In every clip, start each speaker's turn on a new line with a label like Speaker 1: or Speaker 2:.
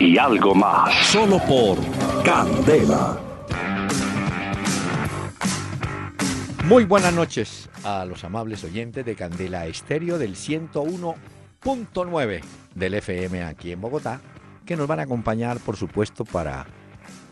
Speaker 1: y algo más. Solo por Candela.
Speaker 2: Muy buenas noches a los amables oyentes de Candela Estéreo del 101.9 del FM aquí en Bogotá, que nos van a acompañar, por supuesto, para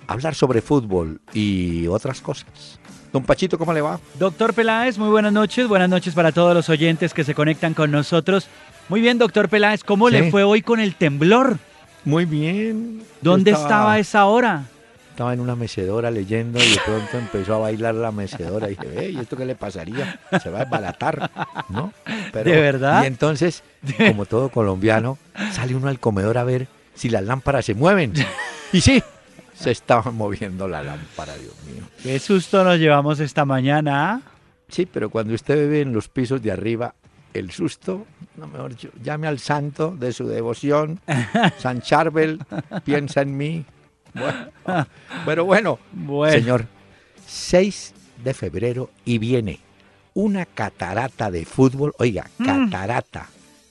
Speaker 2: hablar sobre fútbol y otras cosas. Don Pachito, ¿cómo le va?
Speaker 3: Doctor Peláez, muy buenas noches. Buenas noches para todos los oyentes que se conectan con nosotros. Muy bien, doctor Peláez, ¿cómo le fue hoy con el temblor?
Speaker 2: Muy bien.
Speaker 3: ¿Dónde estaba, a esa hora?
Speaker 2: Estaba en una mecedora leyendo y de pronto empezó a bailar la mecedora. Y dije, ¿y esto qué le pasaría? Se va a desbaratar, ¿no?
Speaker 3: ¿De verdad?
Speaker 2: Y entonces, como todo colombiano, sale uno al comedor a ver si las lámparas se mueven. Y sí, se estaba moviendo la lámpara, Dios mío.
Speaker 3: Qué susto nos llevamos esta mañana. ¿ah?
Speaker 2: Sí, pero cuando usted vive en los pisos de arriba, el susto, no mejor dicho, llame al santo de su devoción, San Charbel, piensa en mí. Bueno, pero bueno, señor, 6 de febrero y viene una catarata de fútbol, oiga, mm. catarata,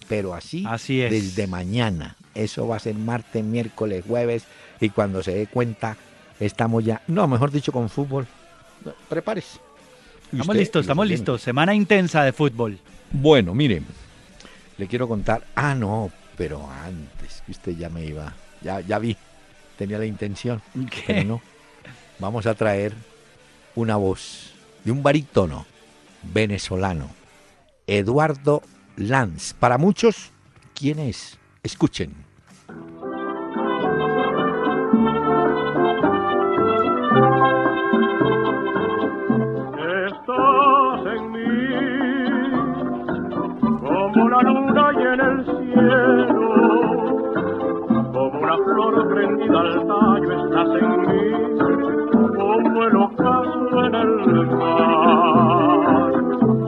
Speaker 2: pero así,
Speaker 3: así es.
Speaker 2: desde mañana. Eso va a ser martes, miércoles, jueves, y cuando se dé cuenta estamos ya, no, mejor dicho, con fútbol. Prepárese.
Speaker 3: Estamos listos, estamos listos. Semana intensa de fútbol.
Speaker 2: Bueno, miren, le quiero contar. Ah, no, pero antes, que usted ya me iba, ya, ya vi, tenía la intención, pero no. Vamos a traer una voz de un barítono venezolano, Eduardo Lanz. Para muchos, ¿quién es? Escuchen.
Speaker 4: Al tallo estás en mí, como el ocaso en el mar.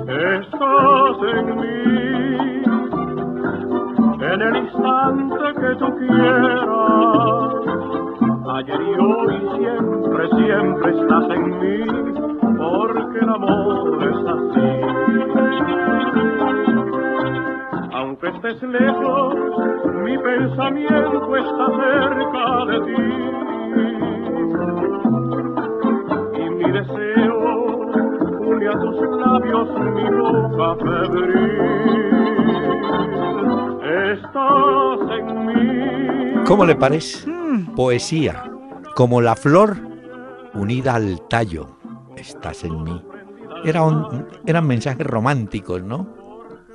Speaker 4: Estás en mí, en el instante que tú quieras. Ayer y hoy siempre, siempre estás en mí, porque el amor es así. Aunque estés lejos, mi pensamiento está cerca de ti. Y mi deseo une a tus labios mi boca febril. Estás en mí.
Speaker 2: ¿Cómo le parece? Hmm. Poesía, como la flor unida al tallo. Estás en mí. Era eran mensajes románticos, ¿no?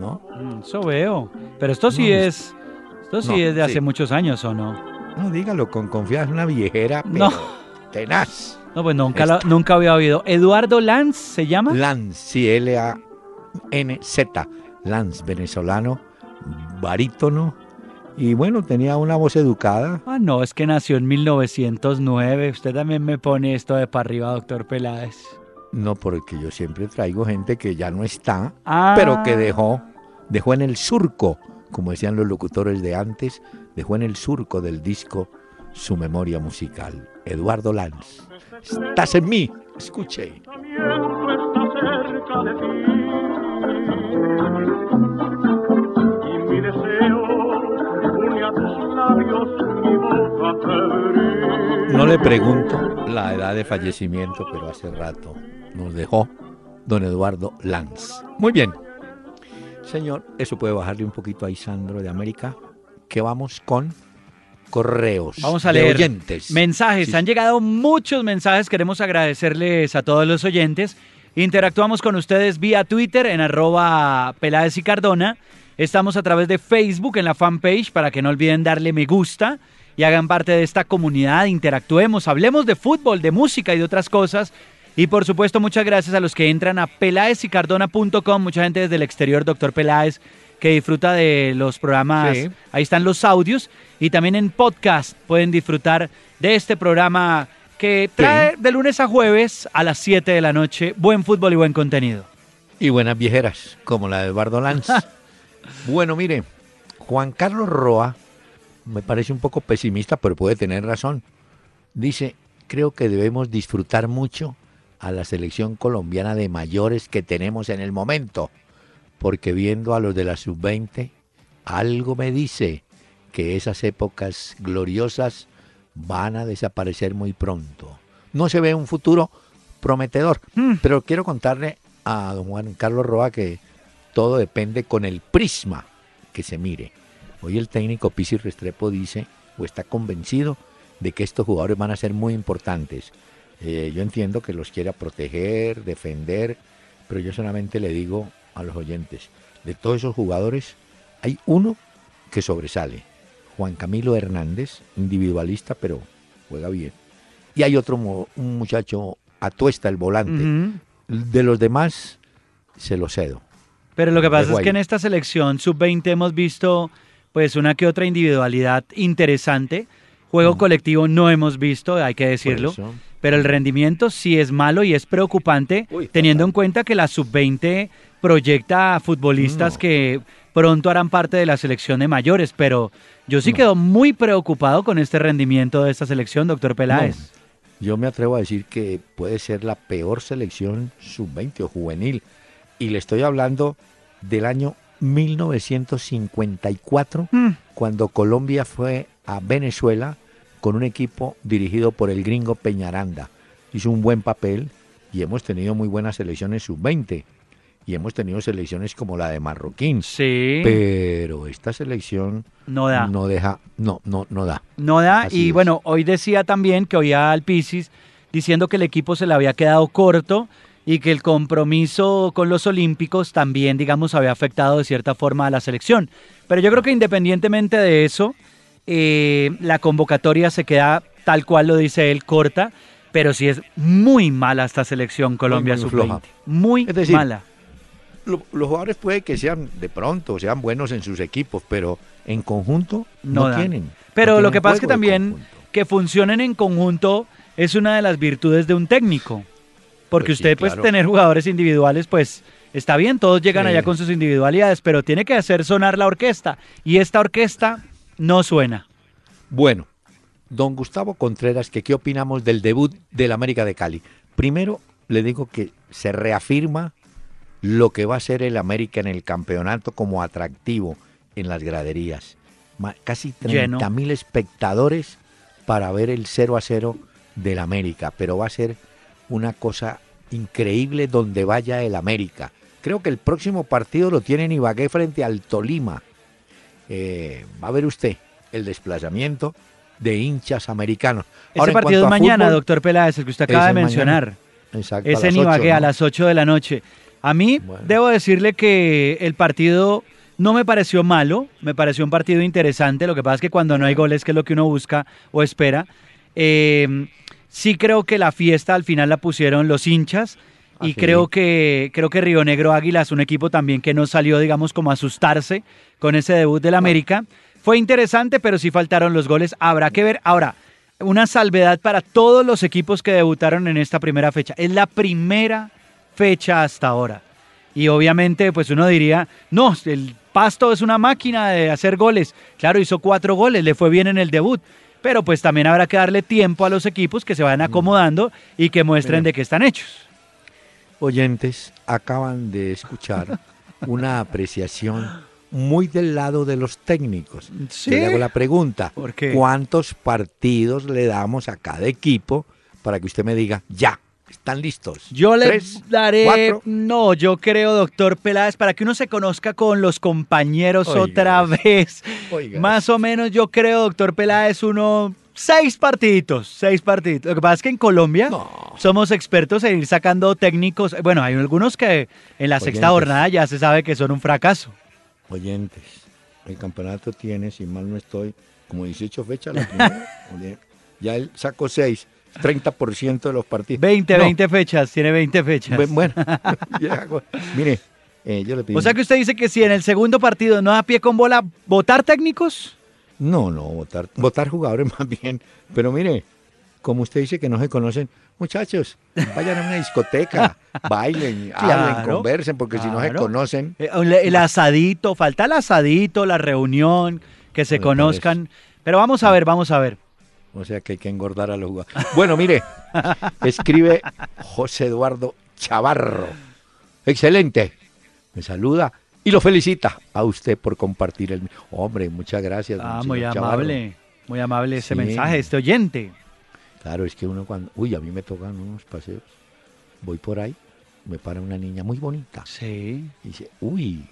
Speaker 2: ¿No?
Speaker 3: Mm, eso veo. Pero esto sí es esto sí es de hace muchos años, ¿o no?
Speaker 2: No, dígalo con confianza, una viejera, pero no. tenaz.
Speaker 3: No, pues nunca, nunca había oído. ¿Eduardo Lanz se llama?
Speaker 2: Lanz, sí, L-A-N-Z. Lanz, venezolano, barítono. Y bueno, tenía una voz educada.
Speaker 3: Ah, no, es que nació en 1909. Usted también me pone esto de para arriba, doctor Peláez.
Speaker 2: No, porque yo siempre traigo gente que ya no está, ah. pero que dejó, dejó en el surco como decían los locutores de antes, dejó en el surco del disco su memoria musical. Eduardo Lanz. Estás en mí, escuche. No le pregunto la edad de fallecimiento, pero hace rato nos dejó don Eduardo Lanz. Muy bien, Señor, eso puede bajarle un poquito a Isandro de América, que vamos con correos.
Speaker 3: Vamos a leer oyentes. mensajes. Han llegado muchos mensajes. Queremos agradecerles a todos los oyentes. Interactuamos con ustedes vía Twitter en arroba Peláez y Cardona. Estamos a través de Facebook en la fanpage para que no olviden darle me gusta y hagan parte de esta comunidad. Interactuemos, hablemos de fútbol, de música y de otras cosas y por supuesto, muchas gracias a los que entran a peláezicardona.com, mucha gente desde el exterior, doctor Peláez, que disfruta de los programas.
Speaker 2: Sí.
Speaker 3: Ahí están los audios y también en podcast pueden disfrutar de este programa que trae de lunes a jueves a las 7 de la noche buen fútbol y buen contenido.
Speaker 2: Y buenas viejeras, como la de Eduardo Lanz. bueno, mire, Juan Carlos Roa me parece un poco pesimista, pero puede tener razón. Dice, creo que debemos disfrutar mucho a la selección colombiana de mayores que tenemos en el momento, porque viendo a los de la sub-20, algo me dice que esas épocas gloriosas van a desaparecer muy pronto. No se ve un futuro prometedor,
Speaker 3: Mm.
Speaker 2: pero quiero contarle a don Juan Carlos Roa que todo depende con el prisma que se mire. Hoy el técnico Pisi Restrepo dice o está convencido de que estos jugadores van a ser muy importantes. Eh, yo entiendo que los quiera proteger, defender, pero yo solamente le digo a los oyentes, de todos esos jugadores hay uno que sobresale, Juan Camilo Hernández, individualista, pero juega bien. Y hay otro, un muchacho, Atuesta, el volante. De los demás, se lo cedo.
Speaker 3: Pero lo que pasa
Speaker 2: Dejo
Speaker 3: es que
Speaker 2: ahí.
Speaker 3: en esta selección sub-20 hemos visto pues una que otra individualidad interesante. Juego colectivo no hemos visto, hay que decirlo. Pero el rendimiento sí es malo y es preocupante
Speaker 2: Uy,
Speaker 3: teniendo en cuenta que la sub-20 proyecta a futbolistas
Speaker 2: No.
Speaker 3: que pronto harán parte de la selección de mayores. Pero yo sí
Speaker 2: No.
Speaker 3: quedo muy preocupado con este rendimiento de esta selección, doctor Peláez.
Speaker 2: No, yo me atrevo a decir que puede ser la peor selección sub-20 o juvenil. Y le estoy hablando del año 1954,
Speaker 3: Mm.
Speaker 2: cuando Colombia fue a Venezuela con un equipo dirigido por el gringo Peñaranda. Hizo un buen papel y hemos tenido muy buenas selecciones sub-20. Y hemos tenido selecciones como la de Marroquín.
Speaker 3: Sí,
Speaker 2: Pero esta selección
Speaker 3: no da.
Speaker 2: no deja, no, no, no da.
Speaker 3: No da.
Speaker 2: Así
Speaker 3: y
Speaker 2: es.
Speaker 3: bueno, hoy decía también que oía al Pisis diciendo que el equipo se le había quedado corto y que el compromiso con los Olímpicos también, digamos, había afectado de cierta forma a la selección. Pero yo creo que independientemente de eso, eh, la convocatoria se queda tal cual lo dice él, corta, pero sí es muy mala esta selección Colombia
Speaker 2: muy
Speaker 3: sub-20.
Speaker 2: floja.
Speaker 3: Muy
Speaker 2: Es decir,
Speaker 3: mala.
Speaker 2: Lo- los jugadores puede que sean de pronto, sean buenos en sus equipos, pero en conjunto no, tienen.
Speaker 3: Pero
Speaker 2: no
Speaker 3: lo que pasa es que también que funcionen en conjunto es una de las virtudes de un técnico. Porque
Speaker 2: Pues sí,
Speaker 3: usted, pues,
Speaker 2: claro.
Speaker 3: tener jugadores individuales, pues, está bien, todos llegan
Speaker 2: Sí.
Speaker 3: allá con sus individualidades, pero tiene que hacer sonar la orquesta. Y esta orquesta no suena.
Speaker 2: Bueno, don Gustavo Contreras, que qué opinamos del debut del América de Cali. Primero, le digo que se reafirma lo que va a ser el América en el campeonato como atractivo en las graderías. Casi
Speaker 3: Lleno.
Speaker 2: 30 mil espectadores para ver el 0 a 0 del América, pero va a ser una cosa increíble donde vaya el América. Creo que el próximo partido lo tiene en Ibagué frente al Tolima. Eh, va a ver usted el desplazamiento de hinchas americanos.
Speaker 3: Ese
Speaker 2: en
Speaker 3: partido es
Speaker 2: a
Speaker 3: mañana,
Speaker 2: fútbol,
Speaker 3: doctor Peláez, el que usted
Speaker 2: Ese
Speaker 3: acaba de mencionar.
Speaker 2: exacto, a
Speaker 3: Es en Ibagué a
Speaker 2: ¿no?
Speaker 3: las 8 de la noche. A mí,
Speaker 2: Bueno.
Speaker 3: debo decirle que el partido no me pareció malo, me pareció un partido interesante. Lo que pasa es que cuando no hay goles, que es lo que uno busca o espera, eh, sí creo que la fiesta al final la pusieron los hinchas.
Speaker 2: Ah,
Speaker 3: Y creo que creo que Río Negro Águilas, un equipo también que no salió, digamos, como a asustarse con ese debut del América. Fue interesante, pero sí faltaron los goles. Habrá que ver. Ahora, una salvedad para todos los equipos que debutaron en esta primera fecha. Es la primera fecha hasta ahora. Y obviamente, pues uno diría, no, el Pasto es una máquina de hacer goles. Claro, hizo cuatro goles, le fue bien en el debut. Pero pues también habrá que darle tiempo a los equipos que se vayan acomodando y que muestren
Speaker 2: Mira.
Speaker 3: de qué están hechos.
Speaker 2: Oyentes acaban de escuchar una apreciación muy del lado de los técnicos.
Speaker 3: Sí.
Speaker 2: Yo le hago la pregunta. ¿cuántos partidos le damos a cada equipo para que usted me diga, ya, están listos?
Speaker 3: Yo le
Speaker 2: ¿Tres?
Speaker 3: daré,
Speaker 2: ¿Cuatro?
Speaker 3: no, yo creo, doctor Peláez, para que uno se conozca con los compañeros
Speaker 2: Oiga
Speaker 3: otra vez.
Speaker 2: Oiga
Speaker 3: Más o menos yo creo, doctor Peláez, uno, seis partiditos, seis partiditos. Lo que pasa es que en Colombia
Speaker 2: No.
Speaker 3: somos expertos en ir sacando técnicos. Bueno, hay algunos que en la sexta jornada ya se sabe que son un fracaso.
Speaker 2: Oyentes, el campeonato tiene, si mal no estoy, como 18 fechas la primera. Ya él sacó 6, 30% de los partidos.
Speaker 3: 20,
Speaker 2: No,
Speaker 3: 20 fechas, tiene 20 fechas.
Speaker 2: bu- Bueno, ya, mire, Eh, yo le pedí
Speaker 3: O sea que usted dice que si en el segundo partido no da pie con bola, ¿votar técnicos?
Speaker 2: No, no, votar, votar jugadores más bien. Pero mire, como usted dice que no se conocen, muchachos, vayan a una discoteca, bailen, hablen, conversen, porque si no se conocen,
Speaker 3: Eh, El, el asadito, falta el asadito, la reunión, que se conozcan. Pero vamos a ver, vamos a ver.
Speaker 2: o sea que hay que engordar a los jugadores. Bueno, mire, escribe José Eduardo Chavarro. Excelente. Me saluda y lo felicita a usted por compartir el... Hombre, muchas gracias.
Speaker 3: Ah, muy
Speaker 2: Chavarro.
Speaker 3: amable, muy amable ese
Speaker 2: Sí.
Speaker 3: mensaje, este oyente.
Speaker 2: Claro, es que uno cuando... Uy, a mí me tocan unos paseos. Voy por ahí, me para una niña muy bonita.
Speaker 3: Sí.
Speaker 2: Y dice, uy,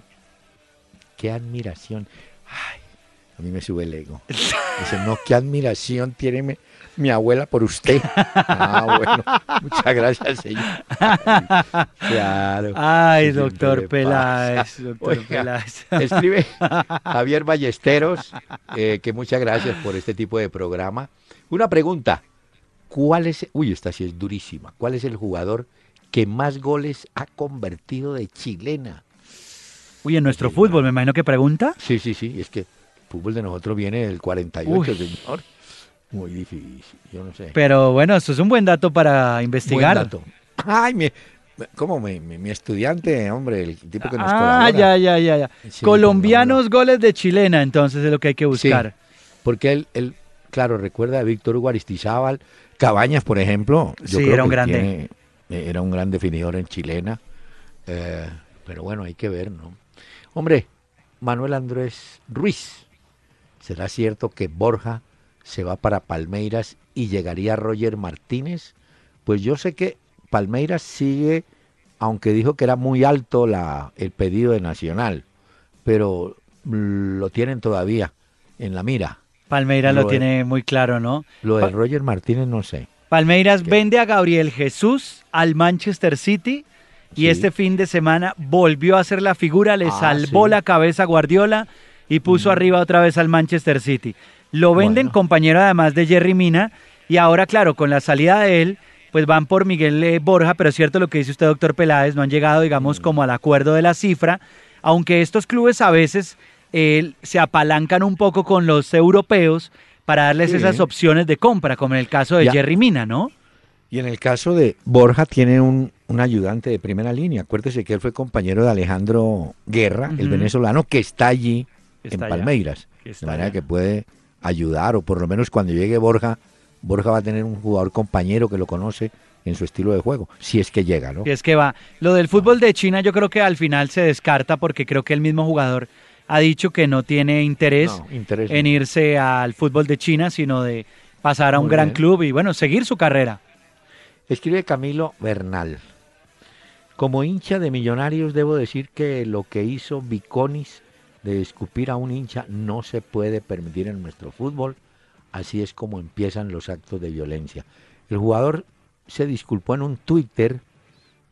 Speaker 2: qué admiración. Ay, a mí me sube el ego. Dice, no, qué admiración tiene mi, mi abuela por usted. Ah, bueno, muchas gracias, señor. Ay, claro.
Speaker 3: Ay, doctor Peláez, doctor
Speaker 2: Oiga,
Speaker 3: Peláez.
Speaker 2: Escribe Javier Ballesteros, eh, que muchas gracias por este tipo de programa. Una pregunta, ¿cuál es, uy, esta sí es durísima, ¿cuál es el jugador que más goles ha convertido de chilena?
Speaker 3: Uy, en nuestro fútbol, me imagino que pregunta.
Speaker 2: Sí, sí, sí, es que fútbol de nosotros viene del 48,
Speaker 3: Uy.
Speaker 2: señor. Muy difícil, yo no sé.
Speaker 3: Pero bueno, esto es un buen dato para
Speaker 2: Buen
Speaker 3: investigar.
Speaker 2: dato. Ay, mi, ¿cómo mi, mi- mi estudiante, hombre, el tipo que nos
Speaker 3: Ah,
Speaker 2: colabora?
Speaker 3: ya, ya, ya, ya.
Speaker 2: Sí,
Speaker 3: Colombianos goles de chilena, entonces es lo que hay que buscar.
Speaker 2: Porque él, él, claro, recuerda a Víctor Hugo Aristizábal, Cabañas, por ejemplo. Yo
Speaker 3: Sí,
Speaker 2: creo
Speaker 3: era un
Speaker 2: que
Speaker 3: grande.
Speaker 2: tiene- eh, era un gran definidor en chilena. Eh, pero bueno, hay que ver, ¿no? Hombre, Manuel Andrés Ruiz. ¿Será cierto que Borja se va para Palmeiras y llegaría Roger Martínez? Pues yo sé que Palmeiras sigue, aunque dijo que era muy alto la, el pedido de Nacional, pero lo tienen todavía en la mira.
Speaker 3: Palmeiras lo
Speaker 2: Lo de-
Speaker 3: tiene muy claro, ¿no?
Speaker 2: Lo de Roger Martínez no sé.
Speaker 3: Palmeiras
Speaker 2: ¿Qué?
Speaker 3: vende a Gabriel Jesús al Manchester City y
Speaker 2: Sí.
Speaker 3: este fin de semana volvió a ser la figura, le
Speaker 2: Ah,
Speaker 3: salvó
Speaker 2: sí.
Speaker 3: la cabeza a Guardiola y puso arriba otra vez al Manchester City. Lo venden
Speaker 2: Bueno.
Speaker 3: compañero además de Jerry Mina y ahora claro, con la salida de él, pues van por Miguel eh, Borja, pero es cierto lo que dice usted, doctor Peláez, no han llegado, digamos,
Speaker 2: Mm.
Speaker 3: como al acuerdo de la cifra, aunque estos clubes a veces eh, se apalancan un poco con los europeos para darles
Speaker 2: Sí.
Speaker 3: esas opciones de compra, como en el caso de
Speaker 2: Ya.
Speaker 3: Jerry Mina, ¿no?
Speaker 2: Y en el caso de Borja tiene un, un ayudante de primera línea. Acuérdese que él fue compañero de Alejandro Guerra, el venezolano, que está allí en Palmeiras. De manera
Speaker 3: allá.
Speaker 2: que puede ayudar, o por lo menos cuando llegue Borja, Borja va a tener un jugador compañero que lo conoce en su estilo de juego, si es que llega, ¿no?
Speaker 3: Si es que va. Lo del fútbol de China yo creo que al final se descarta porque creo que el mismo jugador ha dicho que no tiene interés
Speaker 2: No, interés
Speaker 3: en
Speaker 2: no.
Speaker 3: irse al fútbol de China, sino de pasar a un gran
Speaker 2: bien.
Speaker 3: club y bueno, seguir su carrera.
Speaker 2: Escribe Camilo Bernal. Como hincha de Millonarios debo decir que lo que hizo Viconis de escupir a un hincha no se puede permitir en nuestro fútbol. Así es como empiezan los actos de violencia. El jugador se disculpó en un Twitter,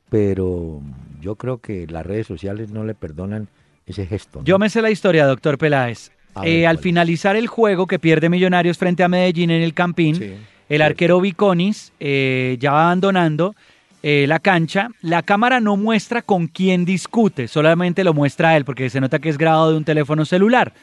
Speaker 2: pero yo creo que las redes sociales no le perdonan ese gesto. ¿no?
Speaker 3: Yo me sé la historia, doctor Peláez.
Speaker 2: Ver,
Speaker 3: Eh, al finalizar el juego que pierde Millonarios frente a Medellín en el Campín,
Speaker 2: Sí,
Speaker 3: el arquero Viconis eh, ya va abandonando eh, la cancha. La cámara no muestra con quién discute, solamente lo muestra él, porque se nota que es grabado de un teléfono celular.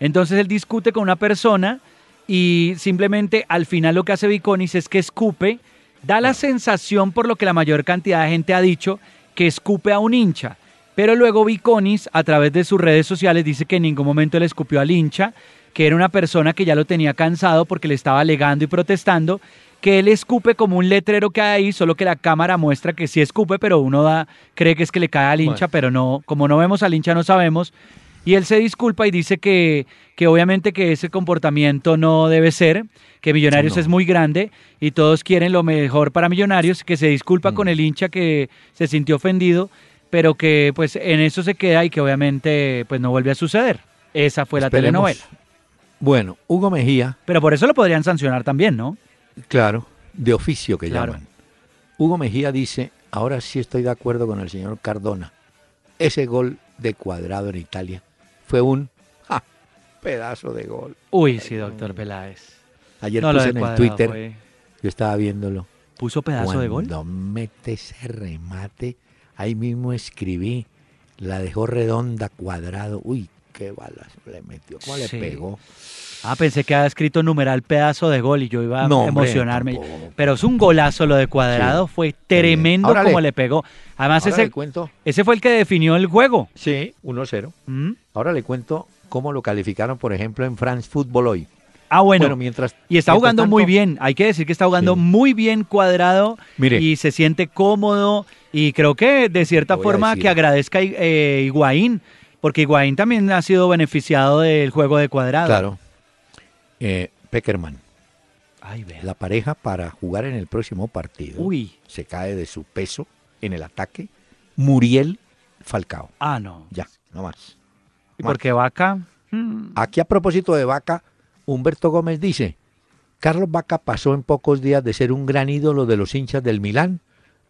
Speaker 3: Entonces él discute con una persona y simplemente al final lo que hace Viconis es que escupe. Da la sensación, por lo que la mayor cantidad de gente ha dicho, que escupe a un hincha. Pero luego Viconis, a través de sus redes sociales, dice que en ningún momento le escupió al hincha, que era una persona que ya lo tenía cansado porque le estaba alegando y protestando, que él escupe como un letrero que hay ahí, solo que la cámara muestra que sí escupe, pero uno da, cree que es que le cae al hincha,
Speaker 2: Bueno.
Speaker 3: pero no, como no vemos al hincha no sabemos. Y él se disculpa y dice que, que obviamente que ese comportamiento no debe ser, que Millonarios
Speaker 2: No.
Speaker 3: es muy grande y todos quieren lo mejor para Millonarios, que se disculpa
Speaker 2: Mm.
Speaker 3: con el hincha que se sintió ofendido, pero que pues en eso se queda y que obviamente pues no vuelve a suceder. Esa fue la telenovela.
Speaker 2: Bueno, Hugo Mejía,
Speaker 3: Pero por eso lo podrían sancionar también, ¿no?
Speaker 2: Claro, de oficio que
Speaker 3: Claro.
Speaker 2: llaman. Hugo Mejía dice, ahora sí estoy de acuerdo con el señor Cardona. Ese gol de cuadrado en Italia fue un ja, pedazo de gol.
Speaker 3: Uy, sí, doctor Peláez.
Speaker 2: Ayer
Speaker 3: No,
Speaker 2: puse en el Twitter, yo estaba viéndolo.
Speaker 3: ¿Puso pedazo de gol?
Speaker 2: Cuando mete ese remate, ahí mismo escribí, la dejó redonda, cuadrado. Uy, qué balas le metió. ¿Cómo le pegó?
Speaker 3: Ah, pensé que había escrito numeral pedazo de gol y yo iba
Speaker 2: No,
Speaker 3: a emocionarme. Pero es un golazo lo de Cuadrado,
Speaker 2: Sí.
Speaker 3: fue tremendo
Speaker 2: Ahora
Speaker 3: como
Speaker 2: le-
Speaker 3: le pegó. Además,
Speaker 2: Ahora
Speaker 3: ese,
Speaker 2: cuento.
Speaker 3: ese fue el que definió el juego.
Speaker 2: Sí, 1-0.
Speaker 3: ¿Mm?
Speaker 2: Ahora le cuento cómo lo calificaron, por ejemplo, en France Football hoy.
Speaker 3: Ah, bueno.
Speaker 2: Bueno, mientras.
Speaker 3: y está
Speaker 2: mientras
Speaker 3: jugando
Speaker 2: tanto-
Speaker 3: muy bien. Hay que decir que está jugando
Speaker 2: Sí.
Speaker 3: muy bien Cuadrado
Speaker 2: Mire.
Speaker 3: y se siente cómodo. Y creo que de cierta
Speaker 2: a
Speaker 3: forma que agradezca eh, Higuaín, porque Higuaín también ha sido beneficiado del juego de Cuadrado.
Speaker 2: Claro. Eh, Peckerman,
Speaker 3: Ay,
Speaker 2: la pareja para jugar en el próximo partido.
Speaker 3: Uy.
Speaker 2: Se cae de su peso en el ataque. Muriel Falcao.
Speaker 3: Ah, no.
Speaker 2: Ya, no más.
Speaker 3: ¿Y
Speaker 2: Más.
Speaker 3: por qué Vaca? Mm.
Speaker 2: Aquí a propósito de Vaca, Humberto Gómez dice, Carlos Vaca pasó en pocos días de ser un gran ídolo de los hinchas del Milán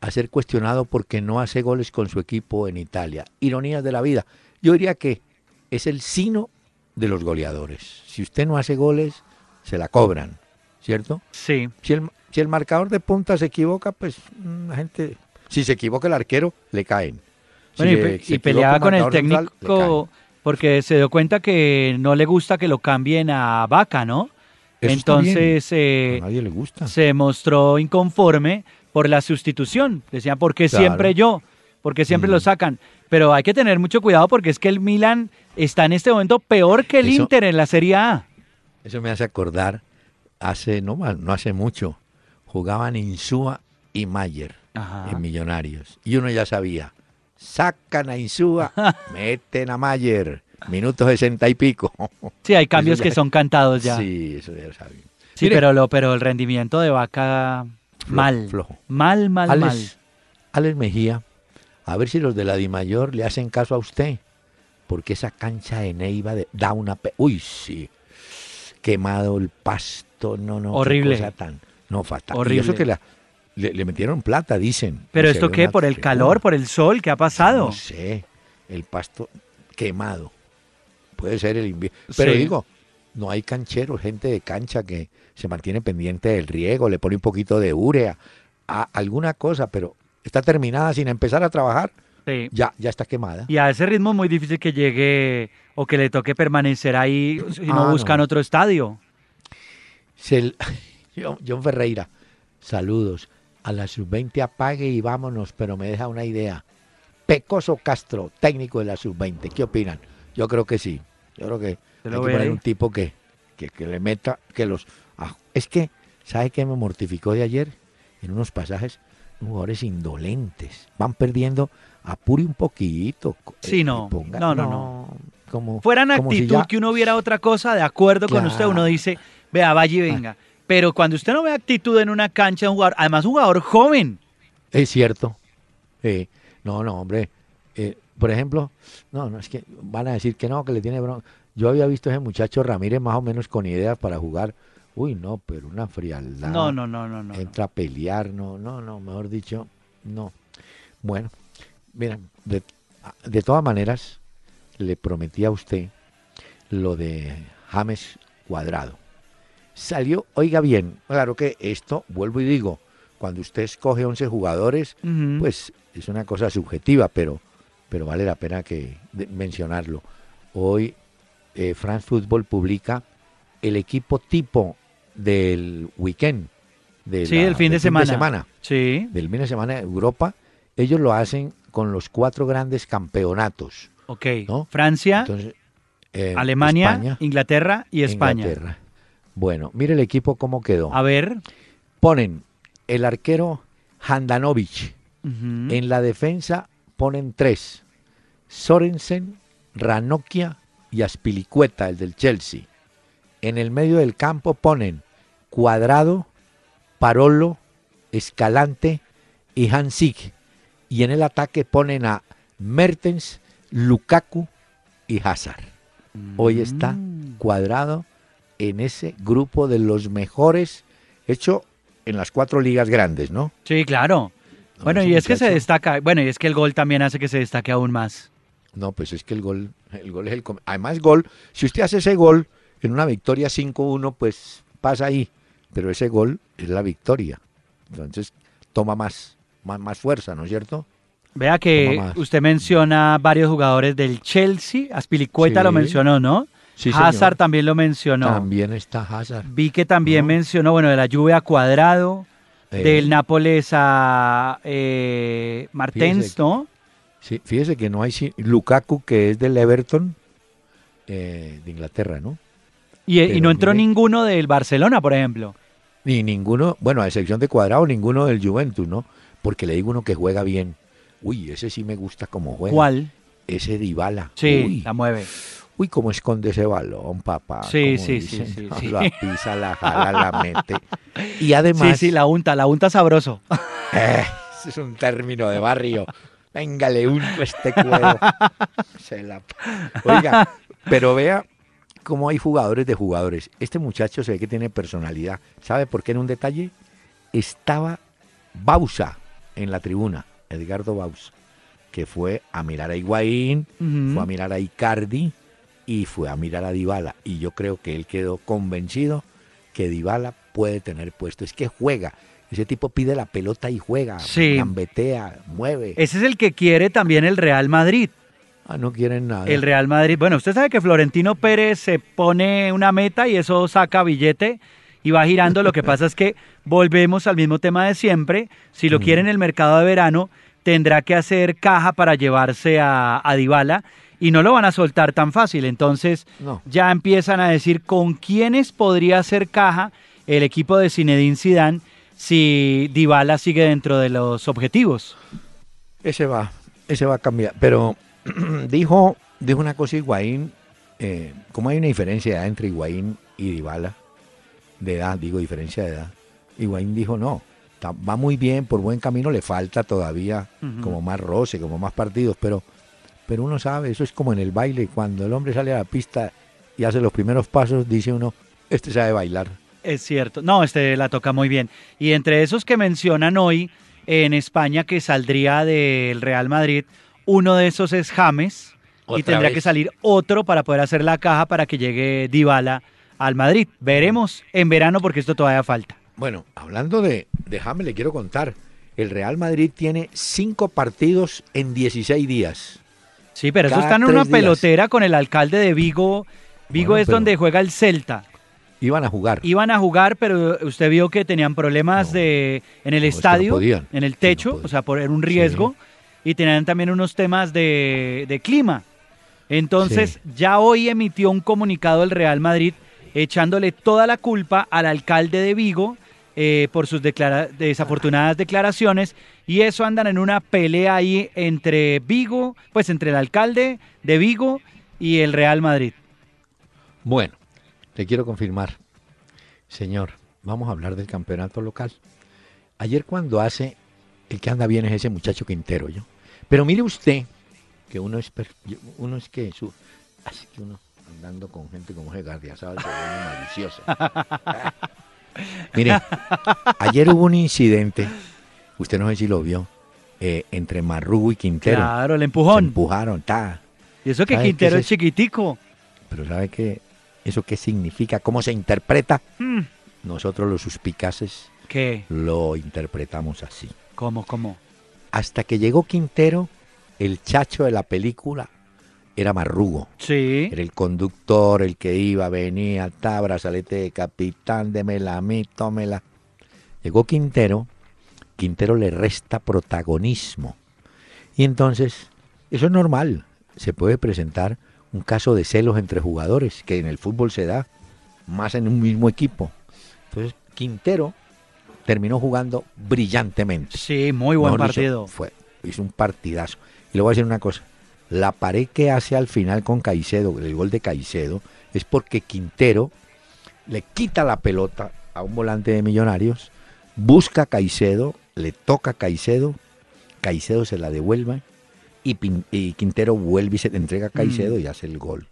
Speaker 2: a ser cuestionado porque no hace goles con su equipo en Italia. Ironías de la vida. Yo diría que es el sino de los goleadores. Si usted no hace goles, se la cobran, ¿cierto?
Speaker 3: Sí.
Speaker 2: Si el, si el marcador de punta se equivoca, pues mm, la gente... Si se equivoca el arquero, le caen. Si
Speaker 3: y,
Speaker 2: le-
Speaker 3: peleaba con el
Speaker 2: central,
Speaker 3: técnico porque se dio cuenta que no le gusta que lo cambien a Vaca, ¿no?
Speaker 2: Eso.
Speaker 3: Entonces eh.
Speaker 2: A nadie le gusta.
Speaker 3: se mostró inconforme por la sustitución. Decían, ¿por qué
Speaker 2: Claro.
Speaker 3: siempre yo? ¿Por qué siempre
Speaker 2: Mm.
Speaker 3: lo sacan? Pero hay que tener mucho cuidado porque es que el Milan está en este momento peor que el
Speaker 2: Eso-
Speaker 3: Inter en la Serie A.
Speaker 2: Eso me hace acordar, hace no, no hace mucho, jugaban Insúa y Mayer
Speaker 3: Ajá.
Speaker 2: en Millonarios. Y uno ya sabía, sacan a Insúa, meten a Mayer, minutos sesenta y pico.
Speaker 3: Sí, hay cambios
Speaker 2: ya-
Speaker 3: que son cantados ya. Sí,
Speaker 2: Sí, eso ya lo sabía. Mire,
Speaker 3: pero, lo, pero el rendimiento de Vaca, mal.
Speaker 2: flojo.
Speaker 3: Mal, mal, mal.
Speaker 2: Alex Mejía, a ver si los de la Dimayor le hacen caso a usted, porque esa cancha de Neiva de- da una... pe- Uy, sí, quemado el pasto, no, no.
Speaker 3: Horrible.
Speaker 2: cosa tan, no, fatal. Y
Speaker 3: Horrible.
Speaker 2: eso que la- le, le metieron plata, dicen.
Speaker 3: Pero esto qué, por el calor, por el sol, ¿qué ha pasado?
Speaker 2: No sé, el pasto quemado. Puede ser el invierno. Pero
Speaker 3: Sí.
Speaker 2: digo, no hay cancheros, gente de cancha que se mantiene pendiente del riego, le pone un poquito de urea, a- alguna cosa, pero está terminada sin empezar a trabajar,
Speaker 3: Sí.
Speaker 2: ya, ya está quemada.
Speaker 3: Y a ese ritmo es muy difícil que llegue o que le toque permanecer ahí si no
Speaker 2: Ah,
Speaker 3: buscan
Speaker 2: no.
Speaker 3: otro estadio.
Speaker 2: Se- John, Ferreira, saludos. A la sub-20 apague y vámonos, pero me deja una idea. Pecoso Castro, técnico de la sub-20, ¿qué opinan? Yo creo que sí. Yo creo que hay que poner
Speaker 3: ahí.
Speaker 2: un tipo que, que, que le meta, que los... ah, es que, ¿sabe qué me mortificó de ayer? En unos pasajes, jugadores indolentes. Van perdiendo, apure un poquito.
Speaker 3: Sí,
Speaker 2: eh,
Speaker 3: no.
Speaker 2: ponga-
Speaker 3: No, no, no.
Speaker 2: Como,
Speaker 3: Fueran
Speaker 2: como si
Speaker 3: actitud
Speaker 2: ya-
Speaker 3: que uno viera otra cosa, de acuerdo con usted, uno dice, vea, vaya y venga. Pero cuando usted no ve actitud en una cancha de un jugador, además un jugador joven,
Speaker 2: Es cierto. Eh, no, no, hombre. Eh, por ejemplo, no, no, es que van a decir que no, que le tiene bronca. Yo había visto a ese muchacho Ramírez más o menos con ideas para jugar. Uy, no, pero una frialdad.
Speaker 3: no, no, no, no, no.
Speaker 2: Entra a pelear, no, no, no, mejor dicho, no. Bueno, miren, de, de todas maneras, le prometí a usted lo de James Cuadrado. Salió, oiga bien, claro que esto, vuelvo y digo, cuando usted escoge 11 jugadores, pues es una cosa subjetiva, pero, pero vale la pena que de- mencionarlo. Hoy eh, France Football publica el equipo tipo del weekend. de
Speaker 3: sí,
Speaker 2: la-
Speaker 3: el fin de
Speaker 2: del
Speaker 3: semana. Sí,
Speaker 2: Del fin de semana de Europa. Ellos lo hacen con los cuatro grandes campeonatos.
Speaker 3: ok.
Speaker 2: ¿No?
Speaker 3: Francia,
Speaker 2: Entonces, eh,
Speaker 3: Alemania,
Speaker 2: España,
Speaker 3: Inglaterra y España.
Speaker 2: Inglaterra. Bueno, mire el equipo cómo quedó.
Speaker 3: A ver.
Speaker 2: Ponen el arquero Handanovic. En la defensa ponen tres. Sorensen, Ranocchia y Aspilicueta, el del Chelsea. En el medio del campo ponen Cuadrado, Parolo, Escalante y Hansik. Y en el ataque ponen a Mertens, Lukaku y Hazard. Hoy está
Speaker 3: Mm.
Speaker 2: Cuadrado en ese grupo de los mejores, hecho en las cuatro ligas grandes, ¿no?
Speaker 3: Sí, claro.
Speaker 2: No,
Speaker 3: bueno, y es que se destaca, bueno, y es que el gol también hace que se destaque aún más.
Speaker 2: No, pues es que el gol, el gol es el... Además, gol, si usted hace ese gol en una victoria 5-1, pues pasa ahí. Pero ese gol es la victoria. Entonces, toma más, más, más fuerza, ¿no es cierto?
Speaker 3: Vea que usted menciona varios jugadores del Chelsea, Aspilicueta lo mencionó, ¿no?
Speaker 2: Sí,
Speaker 3: Hazard también lo mencionó.
Speaker 2: También está Hazard.
Speaker 3: Vi que también mencionó, bueno, de la lluvia a Cuadrado,
Speaker 2: Eh.
Speaker 3: del Nápoles a eh, Martens,
Speaker 2: Fíjese.
Speaker 3: ¿no?
Speaker 2: Sí, fíjese que no hay Lukaku, que es del Everton eh, de Inglaterra, ¿no?
Speaker 3: Y, no entró
Speaker 2: mire-
Speaker 3: ninguno del Barcelona, por ejemplo.
Speaker 2: Ni ninguno, bueno, a excepción de Cuadrado, ninguno del Juventus, ¿no? Porque le digo uno que juega bien. Uy, ese sí me gusta como juega.
Speaker 3: ¿Cuál?
Speaker 2: Ese Dybala.
Speaker 3: Sí,
Speaker 2: Uy,
Speaker 3: la mueve.
Speaker 2: uy, cómo esconde ese balón, papá.
Speaker 3: Sí, sí, sí, sí, sí.
Speaker 2: La pisa, la jala, la mete. Y
Speaker 3: Sí,
Speaker 2: además,
Speaker 3: sí, la unta, la unta sabroso.
Speaker 2: Eh, es un término de barrio. Venga, le unto este cuero. Se la- Oiga, pero vea cómo hay jugadores de jugadores. Este muchacho se ve que tiene personalidad. ¿Sabe por qué en un detalle? Estaba Bausa en la tribuna, Edgardo Bausa, que fue a mirar a Higuaín, fue a mirar a Icardi y fue a mirar a Dybala. Y yo creo que él quedó convencido que Dybala puede tener puesto. Es que juega. Ese tipo pide la pelota y juega,
Speaker 3: Sí.
Speaker 2: gambetea, mueve.
Speaker 3: Ese es el que quiere también el Real Madrid.
Speaker 2: Ah, no quieren nada.
Speaker 3: El Real Madrid, bueno, usted sabe que Florentino Pérez se pone una meta y eso saca billete y va girando. Lo que pasa es que volvemos al mismo tema de siempre. Si lo
Speaker 2: Mm.
Speaker 3: quiere en el mercado de verano, tendrá que hacer caja para llevarse a, a Dybala y no lo van a soltar tan fácil. Entonces
Speaker 2: No.
Speaker 3: ya empiezan a decir con quiénes podría hacer caja el equipo de Zinedine Zidane si Dybala sigue dentro de los objetivos.
Speaker 2: Ese va, ese va a cambiar. Pero dijo, dijo una cosa Higuaín, eh, como hay una diferencia de edad entre Higuaín y Dybala, de edad, digo diferencia de edad, Higuaín dijo no, va muy bien, por buen camino, le falta todavía como más roce, como más partidos, pero, pero uno sabe, eso es como en el baile, cuando el hombre sale a la pista y hace los primeros pasos, dice uno, este sabe bailar.
Speaker 3: Es cierto. No, este la toca muy bien. Y entre esos que mencionan hoy en España que saldría del Real Madrid, uno de esos es James y tendrá
Speaker 2: vez.
Speaker 3: que salir otro para poder hacer la caja para que llegue Dybala al Madrid. Veremos en verano porque esto todavía falta.
Speaker 2: Bueno, hablando de, de James, le quiero contar. El Real Madrid tiene cinco partidos en 16 días.
Speaker 3: Sí, pero eso está en una
Speaker 2: días.
Speaker 3: pelotera con el alcalde de Vigo. Vigo
Speaker 2: Bueno,
Speaker 3: es donde juega el Celta.
Speaker 2: Iban a jugar.
Speaker 3: Iban a jugar, pero usted vio que tenían problemas
Speaker 2: No,
Speaker 3: de en el
Speaker 2: no, es que no
Speaker 3: estadio,
Speaker 2: podían,
Speaker 3: en el techo, o sea, por era un riesgo, y tenían también unos temas de, de clima. Entonces, ya hoy emitió un comunicado el Real Madrid echándole toda la culpa al alcalde de Vigo eh, por sus declara- desafortunadas declaraciones, y eso andan en una pelea ahí entre Vigo, pues entre el alcalde de Vigo y el Real Madrid.
Speaker 2: Bueno, le quiero confirmar. Señor, vamos a hablar del campeonato local. Ayer cuando hace, el que anda bien es ese muchacho Quintero, yo. Pero mire usted, que uno es, uno es que su, así que uno andando con gente como ese guardia, ¿sabes? Se vuelve malicioso. mire, ayer hubo un incidente, usted no sé si lo vio, eh, entre Marrugo y Quintero.
Speaker 3: Claro, el
Speaker 2: Se
Speaker 3: empujón.
Speaker 2: empujaron, ta.
Speaker 3: Y eso que
Speaker 2: ¿Sabe qué
Speaker 3: Quintero
Speaker 2: es
Speaker 3: chiquitico.
Speaker 2: Pero ¿sabe qué? ¿Eso qué significa? ¿Cómo se interpreta?
Speaker 3: Mm,
Speaker 2: Nosotros los suspicaces
Speaker 3: ¿Qué?
Speaker 2: lo interpretamos así.
Speaker 3: ¿Cómo, cómo?
Speaker 2: Hasta que llegó Quintero, el chacho de la película era Marrugo.
Speaker 3: Sí.
Speaker 2: Era el conductor, el que iba, venía, ta, brazalete de capitán, démela a mí, tómela. Llegó Quintero, Quintero le resta protagonismo. Y entonces, eso es normal. Se puede presentar un caso de celos entre jugadores, que en el fútbol se da, más en un mismo equipo. Entonces, Quintero terminó jugando brillantemente.
Speaker 3: Sí, muy buen
Speaker 2: Mejor dicho,
Speaker 3: partido.
Speaker 2: fue, hizo un partidazo. Y le voy a decir una cosa. La pared que hace al final con Caicedo, el gol de Caicedo, es porque Quintero le quita la pelota a un volante de millonarios, busca a Caicedo, le toca a Caicedo, Caicedo se la devuelve y, Pin- y Quintero vuelve y se le entrega a Caicedo
Speaker 3: Mm.
Speaker 2: y hace el gol.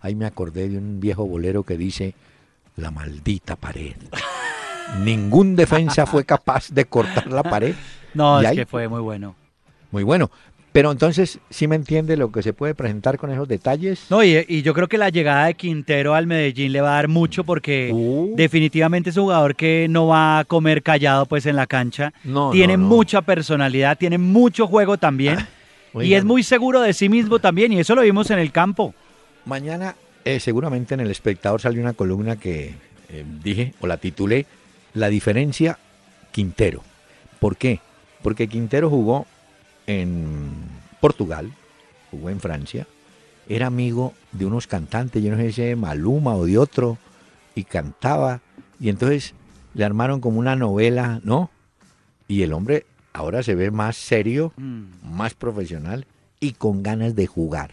Speaker 2: Ahí me acordé de un viejo bolero que dice, la maldita pared. Ningún defensa fue capaz de cortar la pared.
Speaker 3: No, es
Speaker 2: ahí-
Speaker 3: que fue muy bueno.
Speaker 2: Muy bueno. Pero entonces, ¿sí me entiende lo que se puede presentar con esos detalles?
Speaker 3: No, y, y yo creo que la llegada de Quintero al Medellín le va a dar mucho porque
Speaker 2: Uh.
Speaker 3: definitivamente es un jugador que no va a comer callado pues en la cancha.
Speaker 2: No,
Speaker 3: tiene
Speaker 2: no, no.
Speaker 3: mucha personalidad, tiene mucho juego también. y
Speaker 2: oigan.
Speaker 3: es muy seguro de sí mismo también, y eso lo vimos en el campo.
Speaker 2: Mañana, eh, seguramente en El Espectador salió una columna que eh, dije, o la titulé, La diferencia Quintero. ¿Por qué? Porque Quintero jugó en Portugal, jugó en Francia, era amigo de unos cantantes, yo no sé si de Maluma o de otro, y cantaba, y entonces le armaron como una novela, ¿no? Y el hombre ahora se ve más serio, más profesional y con ganas de jugar.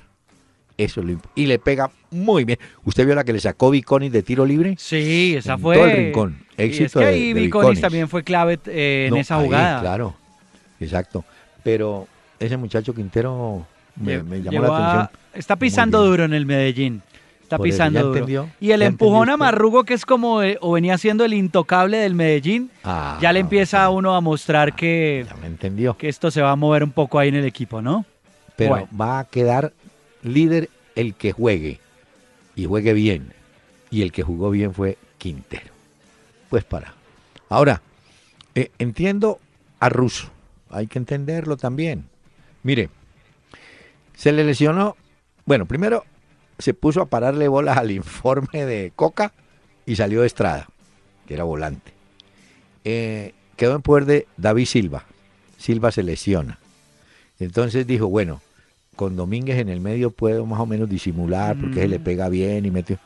Speaker 2: Eso es lo Y le pega muy bien. ¿Usted vio la que le sacó Viconis de tiro libre?
Speaker 3: Sí, esa
Speaker 2: En
Speaker 3: fue.
Speaker 2: todo el rincón.
Speaker 3: Y es
Speaker 2: Éxito
Speaker 3: que
Speaker 2: de-
Speaker 3: ahí
Speaker 2: de
Speaker 3: Viconis. también fue clave eh, en esa
Speaker 2: ahí,
Speaker 3: jugada.
Speaker 2: claro, exacto. Pero ese muchacho Quintero me, llamó la atención.
Speaker 3: Está pisando duro en el Medellín. Está
Speaker 2: Por
Speaker 3: pisando
Speaker 2: ¿ya
Speaker 3: duro.
Speaker 2: entendió?
Speaker 3: Y el
Speaker 2: ¿Ya
Speaker 3: empujón a? Marrugo, que es como, eh, o venía siendo el intocable del Medellín,
Speaker 2: Ah,
Speaker 3: ya le empieza a uno a mostrar que,
Speaker 2: Ya me entendió.
Speaker 3: que esto se va a mover un poco ahí en el equipo, ¿no?
Speaker 2: Pero
Speaker 3: Bueno.
Speaker 2: va a quedar líder el que juegue y juegue bien. Y el que jugó bien fue Quintero. Pues para. Ahora, eh, entiendo a Russo. Hay que entenderlo también. Mire, se le lesionó. Bueno, primero se puso a pararle bolas al informe de Coca y salió de Estrada, que era volante. Eh, quedó en poder de David Silva. Silva se lesiona. Entonces dijo, bueno, con Domínguez en el medio puedo más o menos disimular porque se le
Speaker 3: Mm.
Speaker 2: pega bien y mete.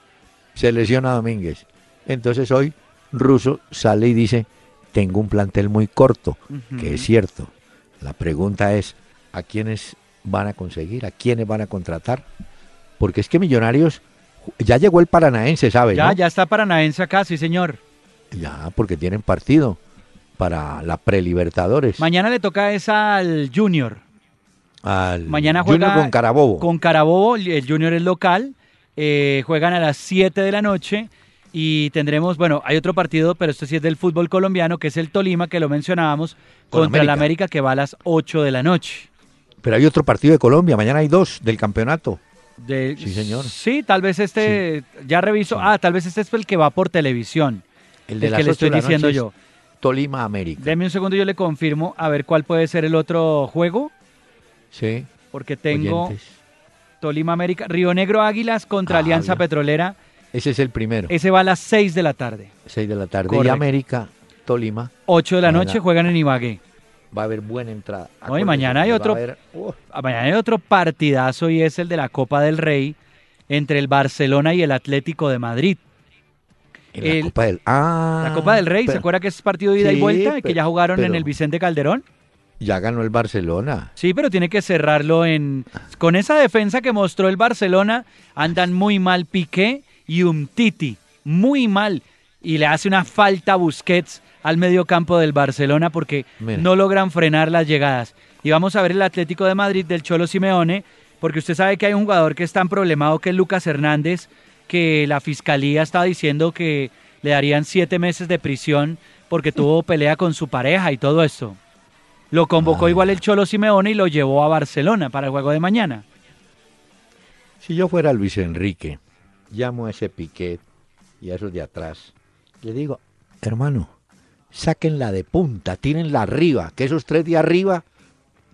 Speaker 2: Se lesiona Domínguez. Entonces hoy Russo sale y dice, tengo un plantel muy corto, que es cierto. La pregunta es, ¿a quiénes van a conseguir? ¿A quiénes van a contratar? Porque es que Millonarios, ya llegó el Paranaense, ¿sabe?
Speaker 3: Ya,
Speaker 2: no?
Speaker 3: ya está Paranaense acá, sí, señor.
Speaker 2: Ya, porque tienen partido para la prelibertadores.
Speaker 3: Mañana le toca esa al Junior.
Speaker 2: Al
Speaker 3: Mañana
Speaker 2: Junior con Carabobo.
Speaker 3: Con Carabobo, el Junior es local. eh, juegan a las 7 de la noche. Y tendremos, bueno, hay otro partido, pero este sí es del fútbol colombiano, que es el Tolima, que lo mencionábamos,
Speaker 2: Con
Speaker 3: contra el
Speaker 2: América.
Speaker 3: Que va a las 8 de la noche.
Speaker 2: Pero hay otro partido de Colombia, mañana hay dos del campeonato.
Speaker 3: De-
Speaker 2: Sí, señor.
Speaker 3: Sí, tal vez este, ya reviso,
Speaker 2: Sí.
Speaker 3: ah, tal vez este es el que va por televisión,
Speaker 2: El
Speaker 3: el,
Speaker 2: de las
Speaker 3: que le estoy
Speaker 2: de la
Speaker 3: diciendo yo.
Speaker 2: Tolima América.
Speaker 3: Deme un segundo, yo le confirmo, a ver cuál puede ser el otro juego,
Speaker 2: Sí.
Speaker 3: porque tengo
Speaker 2: oyentes.
Speaker 3: Tolima América, Río Negro Águilas contra
Speaker 2: Ah,
Speaker 3: Alianza. Petrolera,
Speaker 2: Ese es el primero.
Speaker 3: ese va a las 6 de la tarde.
Speaker 2: 6 de la tarde.
Speaker 3: Correcto.
Speaker 2: Y América, Tolima.
Speaker 3: 8 de la noche juegan en Ibagué.
Speaker 2: Va a haber buena entrada.
Speaker 3: No, y mañana hay otro-
Speaker 2: haber- uh,
Speaker 3: Ah, Mañana hay otro partidazo y es el de la Copa del Rey entre el Barcelona y el Atlético de Madrid.
Speaker 2: en la Copa del... Ah,
Speaker 3: La Copa del Rey, ¿se acuerda que es partido de ida y vuelta? que ya jugaron en el Vicente Calderón.
Speaker 2: Ya ganó el Barcelona.
Speaker 3: Sí, pero tiene que cerrarlo en... Con esa defensa que mostró el Barcelona, andan muy mal Piqué y Umtiti. Muy mal. Y le hace una falta a Busquets al medio campo del Barcelona porque
Speaker 2: Mira.
Speaker 3: no logran frenar las llegadas. Y vamos a ver el Atlético de Madrid del Cholo Simeone, porque usted sabe que hay un jugador que es tan problemado que es Lucas Hernández, que la fiscalía está diciendo que le darían siete meses de prisión porque tuvo pelea con su pareja y todo esto. Lo convocó
Speaker 2: Ah.
Speaker 3: igual el Cholo Simeone y lo llevó a Barcelona para el juego de mañana.
Speaker 2: Si yo fuera Luis Enrique, llamo a ese Piquet y a esos de atrás. Le digo, hermano, sáquenla de punta, tírenla arriba, que esos tres de arriba,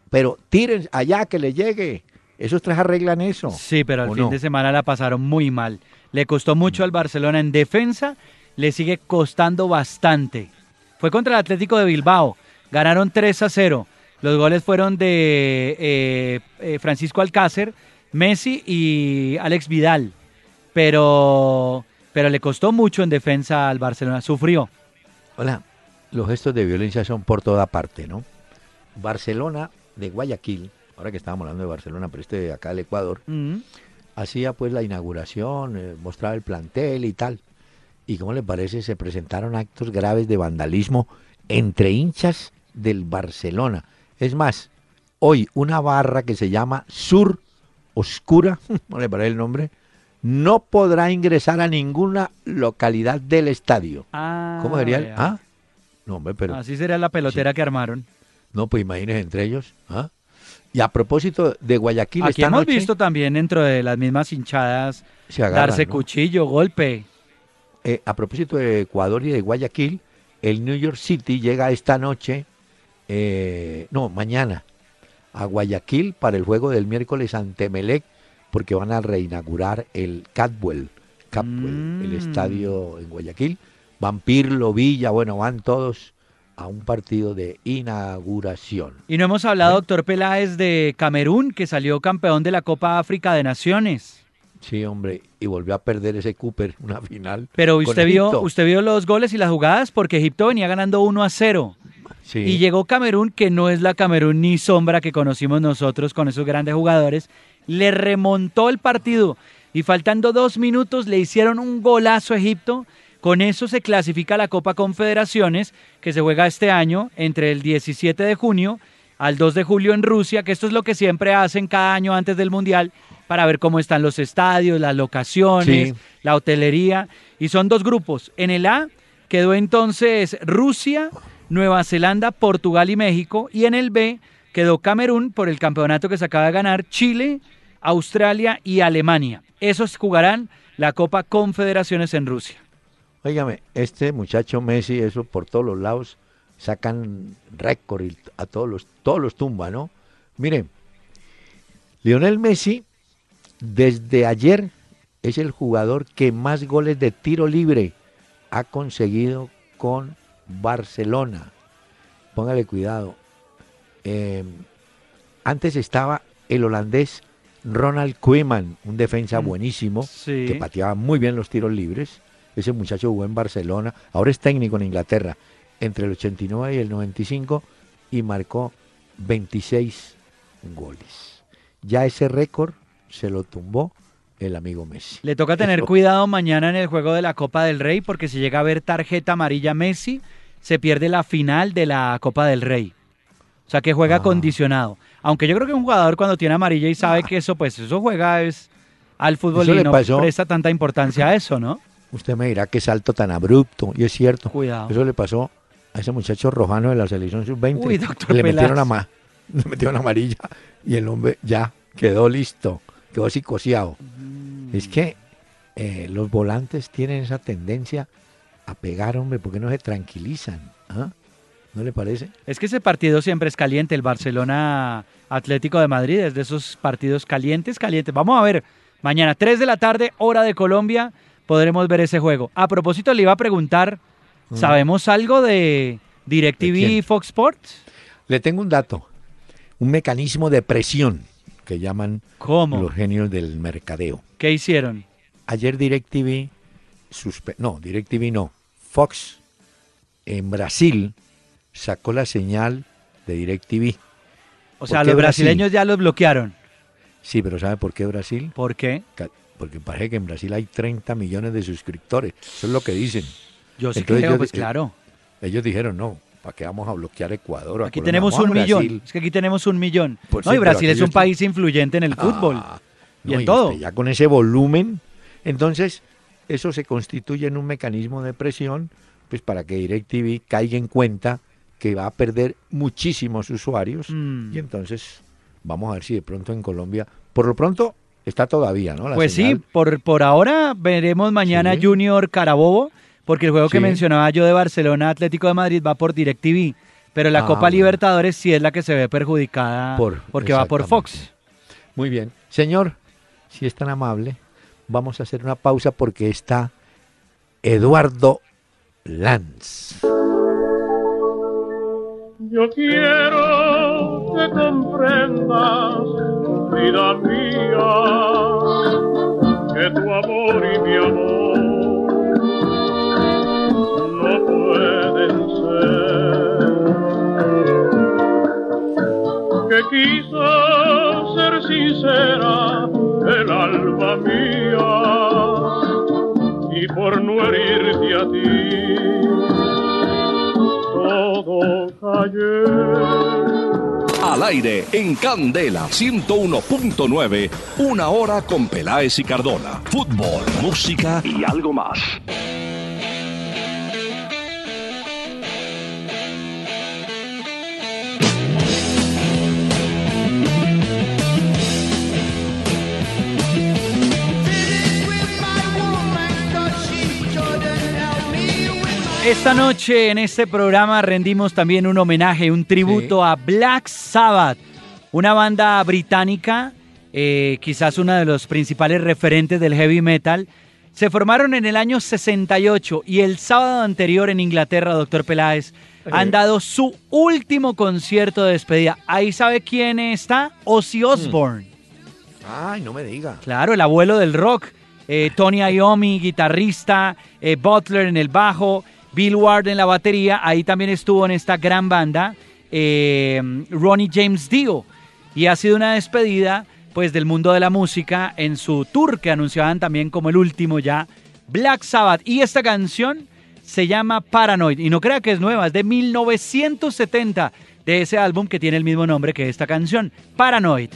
Speaker 2: pero tiren allá que le llegue. Esos tres arreglan eso.
Speaker 3: Sí, pero al
Speaker 2: ¿o
Speaker 3: fin
Speaker 2: no?
Speaker 3: de semana la pasaron muy mal. Le costó mucho al Barcelona en defensa, le sigue costando bastante. Fue contra el Atlético de Bilbao, ganaron 3 a 0. Los goles fueron de eh, eh, Francisco Alcácer, Messi y Alex Vidal. Pero, pero le costó mucho en defensa al Barcelona, sufrió.
Speaker 2: Hola, los gestos de violencia son por toda parte, ¿no? Barcelona de Guayaquil, ahora que estábamos hablando de Barcelona, pero este de acá del Ecuador,
Speaker 3: Mm.
Speaker 2: hacía pues la inauguración, eh, mostraba el plantel y tal. Y como le parece, se presentaron actos graves de vandalismo entre hinchas del Barcelona. Es más, hoy una barra que se llama Sur Oscura, ¿no le parece el nombre? No podrá ingresar a ninguna localidad del estadio.
Speaker 3: Ah,
Speaker 2: ¿Cómo sería? el-. Ah, no, hombre, pero
Speaker 3: Así sería la pelotera que armaron.
Speaker 2: no, pues imagínese entre ellos. ¿ah? Y a propósito de Guayaquil,
Speaker 3: Aquí
Speaker 2: esta
Speaker 3: hemos
Speaker 2: noche,
Speaker 3: visto también dentro de las mismas hinchadas
Speaker 2: se agarran,
Speaker 3: darse
Speaker 2: ¿no?
Speaker 3: cuchillo, golpe.
Speaker 2: Eh, a propósito de Ecuador y de Guayaquil, el New York City llega esta noche, eh, no, mañana, a Guayaquil para el juego del miércoles ante Melec, porque van a reinaugurar el Catwell, Catwell, el
Speaker 3: Mm.
Speaker 2: estadio en Guayaquil. Van Pirlo, Villa, bueno, van todos a un partido de inauguración.
Speaker 3: Y no hemos hablado, doctor Peláez, de Camerún, que salió campeón de la Copa África de Naciones.
Speaker 2: Sí, hombre, y volvió a perder ese Cooper, una final.
Speaker 3: Pero usted vio, usted vio los goles y las jugadas porque Egipto venía ganando 1 a 0.
Speaker 2: Sí.
Speaker 3: Y llegó Camerún, que no es la Camerún ni sombra que conocimos nosotros con esos grandes jugadores. Le remontó el partido y faltando dos minutos le hicieron un golazo a Egipto. Con eso se clasifica la Copa Confederaciones, que se juega este año entre el 17 de junio al 2 de julio en Rusia, que esto es lo que siempre hacen cada año antes del Mundial para ver cómo están los estadios, las locaciones,
Speaker 2: Sí.
Speaker 3: la hotelería. Y son dos grupos. En el A quedó entonces Rusia, Nueva Zelanda, Portugal y México. Y en el B quedó Camerún por el campeonato que se acaba de ganar, Chile, Australia y Alemania. Esos jugarán la Copa Confederaciones en Rusia.
Speaker 2: Óigame, este muchacho Messi, eso por todos los lados, sacan récord y a todos los, todos los tumba, ¿no? Miren, Lionel Messi, desde ayer, es el jugador que más goles de tiro libre ha conseguido con Barcelona. Póngale cuidado. Eh, antes estaba el holandés Ronald Koeman, un defensa
Speaker 3: Mm,
Speaker 2: buenísimo,
Speaker 3: sí.
Speaker 2: que pateaba muy bien los tiros libres. Ese muchacho jugó en Barcelona, ahora es técnico en Inglaterra, entre el 89 y el 95 y marcó 26 goles. Ya ese récord se lo tumbó el amigo Messi.
Speaker 3: Le toca tener
Speaker 2: Eso-
Speaker 3: cuidado mañana en el juego de la Copa del Rey porque si llega a ver tarjeta amarilla Messi, se pierde la final de la Copa del Rey. O sea que juega
Speaker 2: Ah.
Speaker 3: condicionado. Aunque yo creo que un jugador cuando tiene amarilla y sabe que eso, pues eso juega es al fútbol
Speaker 2: Eso
Speaker 3: y no
Speaker 2: pasó-
Speaker 3: presta tanta importancia a eso, ¿no?
Speaker 2: Usted me dirá qué salto tan abrupto, y es cierto.
Speaker 3: Cuidado.
Speaker 2: Eso le pasó a ese muchacho rojano de la selección sub-20.
Speaker 3: Uy, doctor
Speaker 2: que le metieron, ama- le metieron amarilla y el hombre ya quedó listo, quedó psicoseado.
Speaker 3: Mm.
Speaker 2: Es que eh, los volantes tienen esa tendencia a pegar, hombre, porque no se tranquilizan. ¿ah? ¿No le parece?
Speaker 3: Es que ese partido siempre es caliente, el Barcelona Atlético de Madrid, es de esos partidos calientes, calientes. Vamos a ver, mañana 3 de la tarde, hora de Colombia, podremos ver ese juego. A propósito, le iba a preguntar. ¿sabemos algo de
Speaker 2: ¿De
Speaker 3: DirecTV y? Fox Sports?
Speaker 2: Le tengo un dato, un mecanismo de presión que llaman
Speaker 3: ¿Cómo?
Speaker 2: los genios del mercadeo.
Speaker 3: ¿Qué hicieron?
Speaker 2: Ayer DirecTV, suspe- no, DirecTV no, Fox en Brasil sacó la señal de DirecTV.
Speaker 3: O sea,
Speaker 2: ¿Por qué
Speaker 3: los
Speaker 2: Brasil?
Speaker 3: brasileños ya los bloquearon.
Speaker 2: Sí, pero ¿sabe por qué Brasil?
Speaker 3: ¿Por qué?
Speaker 2: Porque parece que en Brasil hay 30 millones de suscriptores. Eso es lo que dicen.
Speaker 3: Yo sí
Speaker 2: Entonces
Speaker 3: creo, pues
Speaker 2: eh,
Speaker 3: claro.
Speaker 2: Ellos dijeron, no, ¿para qué vamos a bloquear Ecuador?
Speaker 3: Aquí tenemos un millón.
Speaker 2: Brasil".
Speaker 3: Es que aquí tenemos un millón.
Speaker 2: Pues
Speaker 3: no,
Speaker 2: sí,
Speaker 3: y Brasil es un país influyente en el fútbol.
Speaker 2: Ah,
Speaker 3: y
Speaker 2: no,
Speaker 3: en todo.
Speaker 2: Ya con ese volumen, entonces eso se constituye en un mecanismo de presión, pues para que DirecTV caiga en cuenta que va a perder muchísimos usuarios
Speaker 3: Mm.
Speaker 2: y entonces vamos a ver si de pronto en Colombia, por lo pronto está todavía, ¿no? La
Speaker 3: Pues
Speaker 2: señal.
Speaker 3: sí, por, por ahora veremos mañana
Speaker 2: Sí.
Speaker 3: Junior Carabobo, porque el juego que mencionaba yo de Barcelona Atlético de Madrid va por DirecTV, pero la
Speaker 2: Ah,
Speaker 3: Copa
Speaker 2: bueno.
Speaker 3: Libertadores sí es la que se ve perjudicada
Speaker 2: Por-
Speaker 3: porque va por Fox.
Speaker 2: Muy bien. Señor, si es tan amable, vamos a hacer una pausa porque está Eduardo Lanz.
Speaker 4: Yo quiero que comprendas, vida mía, que tu amor y mi amor Que quiso ser sincera el alma mía y por no herirte a ti todo cayó.
Speaker 1: Al aire en Candela 101.9, una hora con Peláez y Cardona. Fútbol, música y algo más.
Speaker 3: Esta noche en este programa rendimos también un homenaje, un tributo a Black Sabbath, una banda británica, eh, quizás una de los principales referentes del heavy metal. Se formaron en el año 68 y el sábado anterior en Inglaterra, doctor Peláez, han dado su último concierto de despedida. Ahí sabe quién está, Ozzy Osbourne.
Speaker 2: Ay, no me diga.
Speaker 3: Claro, el abuelo del rock. Eh, Tony Iommi, guitarrista, eh, Butler en el bajo, Bill Ward en la batería. Ahí también estuvo en esta gran banda eh, Ronnie James Dio. Y ha sido una despedida pues del mundo de la música en su tour que anunciaban también como el último ya Black Sabbath. Y esta canción se llama Paranoid. Y no crea que es nueva, es de 1970 de ese álbum que tiene el mismo nombre que esta canción, Paranoid.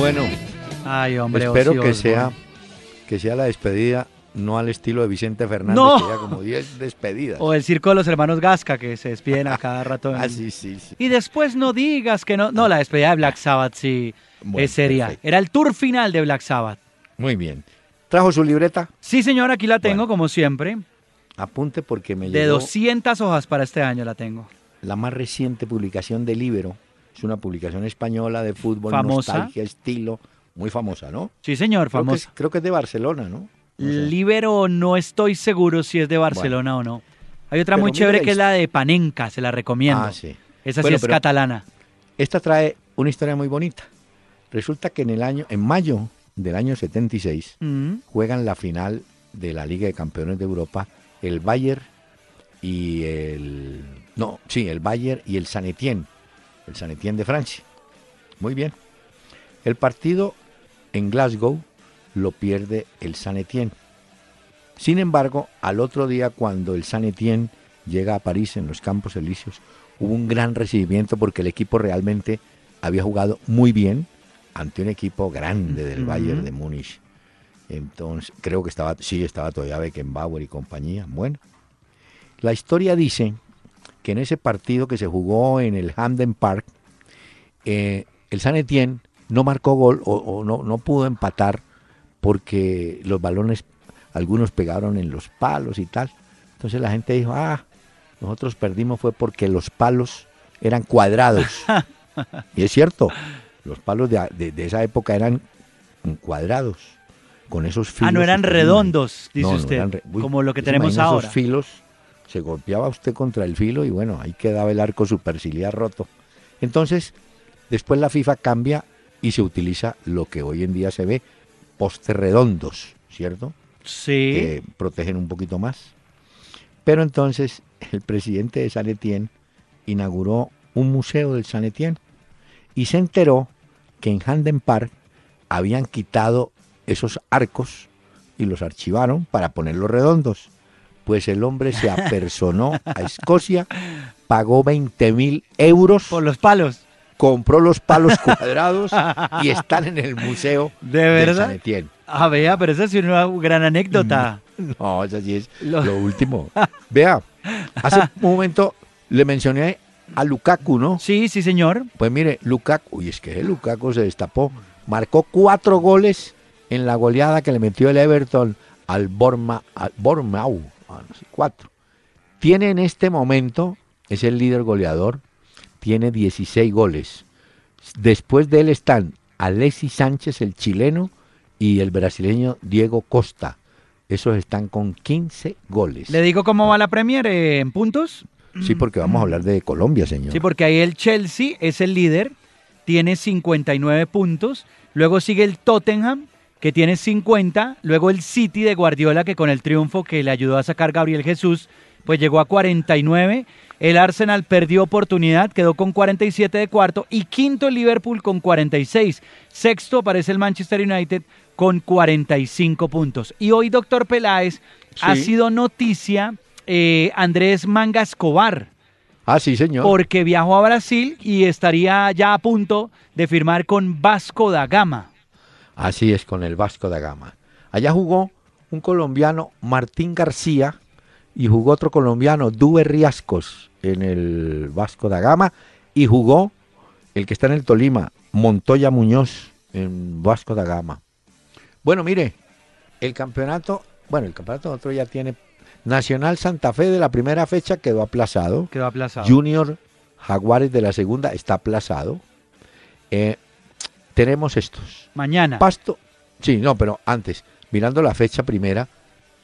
Speaker 2: Bueno,
Speaker 3: Ay, hombre,
Speaker 2: espero
Speaker 3: Ozzy
Speaker 2: que sea, que sea la despedida, no al estilo de Vicente Fernández,
Speaker 3: No.
Speaker 2: que ya como 10 despedidas.
Speaker 3: O el circo de los hermanos Gasca, que se despiden a cada rato. en-
Speaker 2: Ah, sí, sí, sí.
Speaker 3: Y después no digas que no. No, la despedida de Black Sabbath sí
Speaker 2: Bueno,
Speaker 3: es seria.
Speaker 2: perfecto.
Speaker 3: Era el tour final de Black Sabbath.
Speaker 2: Muy bien. ¿Trajo su libreta?
Speaker 3: Sí, señor, aquí la tengo,
Speaker 2: Bueno.
Speaker 3: como siempre.
Speaker 2: Apunte porque me
Speaker 3: De
Speaker 2: llegó
Speaker 3: 200 hojas para este año la tengo.
Speaker 2: la más reciente publicación de Libero. Es una publicación española de fútbol,
Speaker 3: Famosa.
Speaker 2: nostalgia, estilo, muy famosa, ¿no?
Speaker 3: Sí, señor,
Speaker 2: Creo que,
Speaker 3: famoso.
Speaker 2: es, creo que es de Barcelona, ¿no? No sé.
Speaker 3: Libero no estoy seguro si es de Barcelona o no. Hay otra
Speaker 2: Pero
Speaker 3: muy chévere que es la de Panenka, se la recomiendo.
Speaker 2: Ah, sí.
Speaker 3: Esa sí es catalana.
Speaker 2: Esta trae una historia muy bonita. Resulta que en el año, en mayo del año 76,
Speaker 3: Mm.
Speaker 2: juegan la final de la Liga de Campeones de Europa el Bayern y el no, sí, el Bayern y el San Etienne, el San Etienne de Francia. Muy bien. El partido en Glasgow lo pierde el San Etienne. Sin embargo, al otro día cuando el San Etienne llega a París en los Campos Elíseos, hubo un gran recibimiento porque el equipo realmente había jugado muy bien ante un equipo grande del. Bayern de Múnich. Entonces, creo que estaba, sí, estaba todavía Beckenbauer y compañía. Bueno, la historia dice que en ese partido que se jugó en el Hamden Park, eh, el San Etienne no marcó gol o, o no, no pudo empatar porque los balones, algunos pegaron en los palos y tal. Entonces la gente dijo, ah, nosotros perdimos fue porque los palos eran cuadrados. y es cierto, los palos de, de- de esa época eran cuadrados, con esos filos.
Speaker 3: Ah, no eran redondos, dice
Speaker 2: no, no
Speaker 3: usted,
Speaker 2: eran re- Uy,
Speaker 3: como lo que
Speaker 2: ¿se
Speaker 3: tenemos ahora.
Speaker 2: Esos filos, se golpeaba usted contra el filo y bueno, ahí quedaba el arco superciliar roto. Entonces, después la FIFA cambia y se utiliza lo que hoy en día se ve, postes redondos, ¿cierto?
Speaker 3: Sí.
Speaker 2: Que protegen un poquito más. Pero entonces el presidente de San Etienne inauguró un museo del San Etienne y se enteró que en Handen Park habían quitado esos arcos y los archivaron para ponerlos redondos. Pues el hombre se apersonó a Escocia, pagó 20 mil euros,
Speaker 3: Por los palos.
Speaker 2: compró los palos cuadrados y están en el museo
Speaker 3: ¿De verdad?
Speaker 2: San Etienne.
Speaker 3: Ah, vea, pero esa es una gran anécdota.
Speaker 2: No, eso sí es
Speaker 3: Lo-
Speaker 2: lo, último. Vea, hace un momento le mencioné a Lukaku, ¿no?
Speaker 3: Sí, sí, señor.
Speaker 2: Pues mire, Lukaku, uy, es que Lukaku se destapó, marcó cuatro goles en la goleada que le metió el Everton al, Borma, al Bournemouth, ah, cuatro. Tiene en este momento, es el líder goleador, tiene 16 goles. Después de él están Alexis Sánchez, el chileno, y el brasileño Diego Costa. Esos están con 15 goles.
Speaker 3: Le digo cómo va la Premier eh, en puntos.
Speaker 2: Sí, porque vamos a hablar de Colombia, señor.
Speaker 3: Sí, porque ahí el Chelsea es el líder, tiene 59 puntos. Luego sigue el Tottenham, que tiene 50. Luego el City de Guardiola, que con el triunfo que le ayudó a sacar Gabriel Jesús, pues llegó a 49. El Arsenal perdió oportunidad, quedó con 47 de cuarto. Y quinto el Liverpool con 46. Sexto aparece el Manchester United con 45 puntos. Y hoy, doctor Peláez, ha sido noticia eh, Andrés Manga Escobar
Speaker 2: Ah, sí, señor.
Speaker 3: porque viajó a Brasil y estaría ya a punto de firmar con Vasco da Gama.
Speaker 2: Así es, con el Vasco da Gama. Allá jugó un colombiano, Martín García, y jugó otro colombiano, Dube Riascos, en el Vasco da Gama, y jugó el que está en el Tolima, Montoya Muñoz, en Vasco da Gama. Bueno, mire, el campeonato, bueno, el campeonato otro ya tiene Nacional Santa Fe de la primera fecha quedó aplazado.
Speaker 3: Quedó aplazado.
Speaker 2: Junior Jaguares de la segunda está aplazado. Eh, tenemos estos.
Speaker 3: Mañana.
Speaker 2: Pasto, sí, no, pero antes, mirando la fecha primera,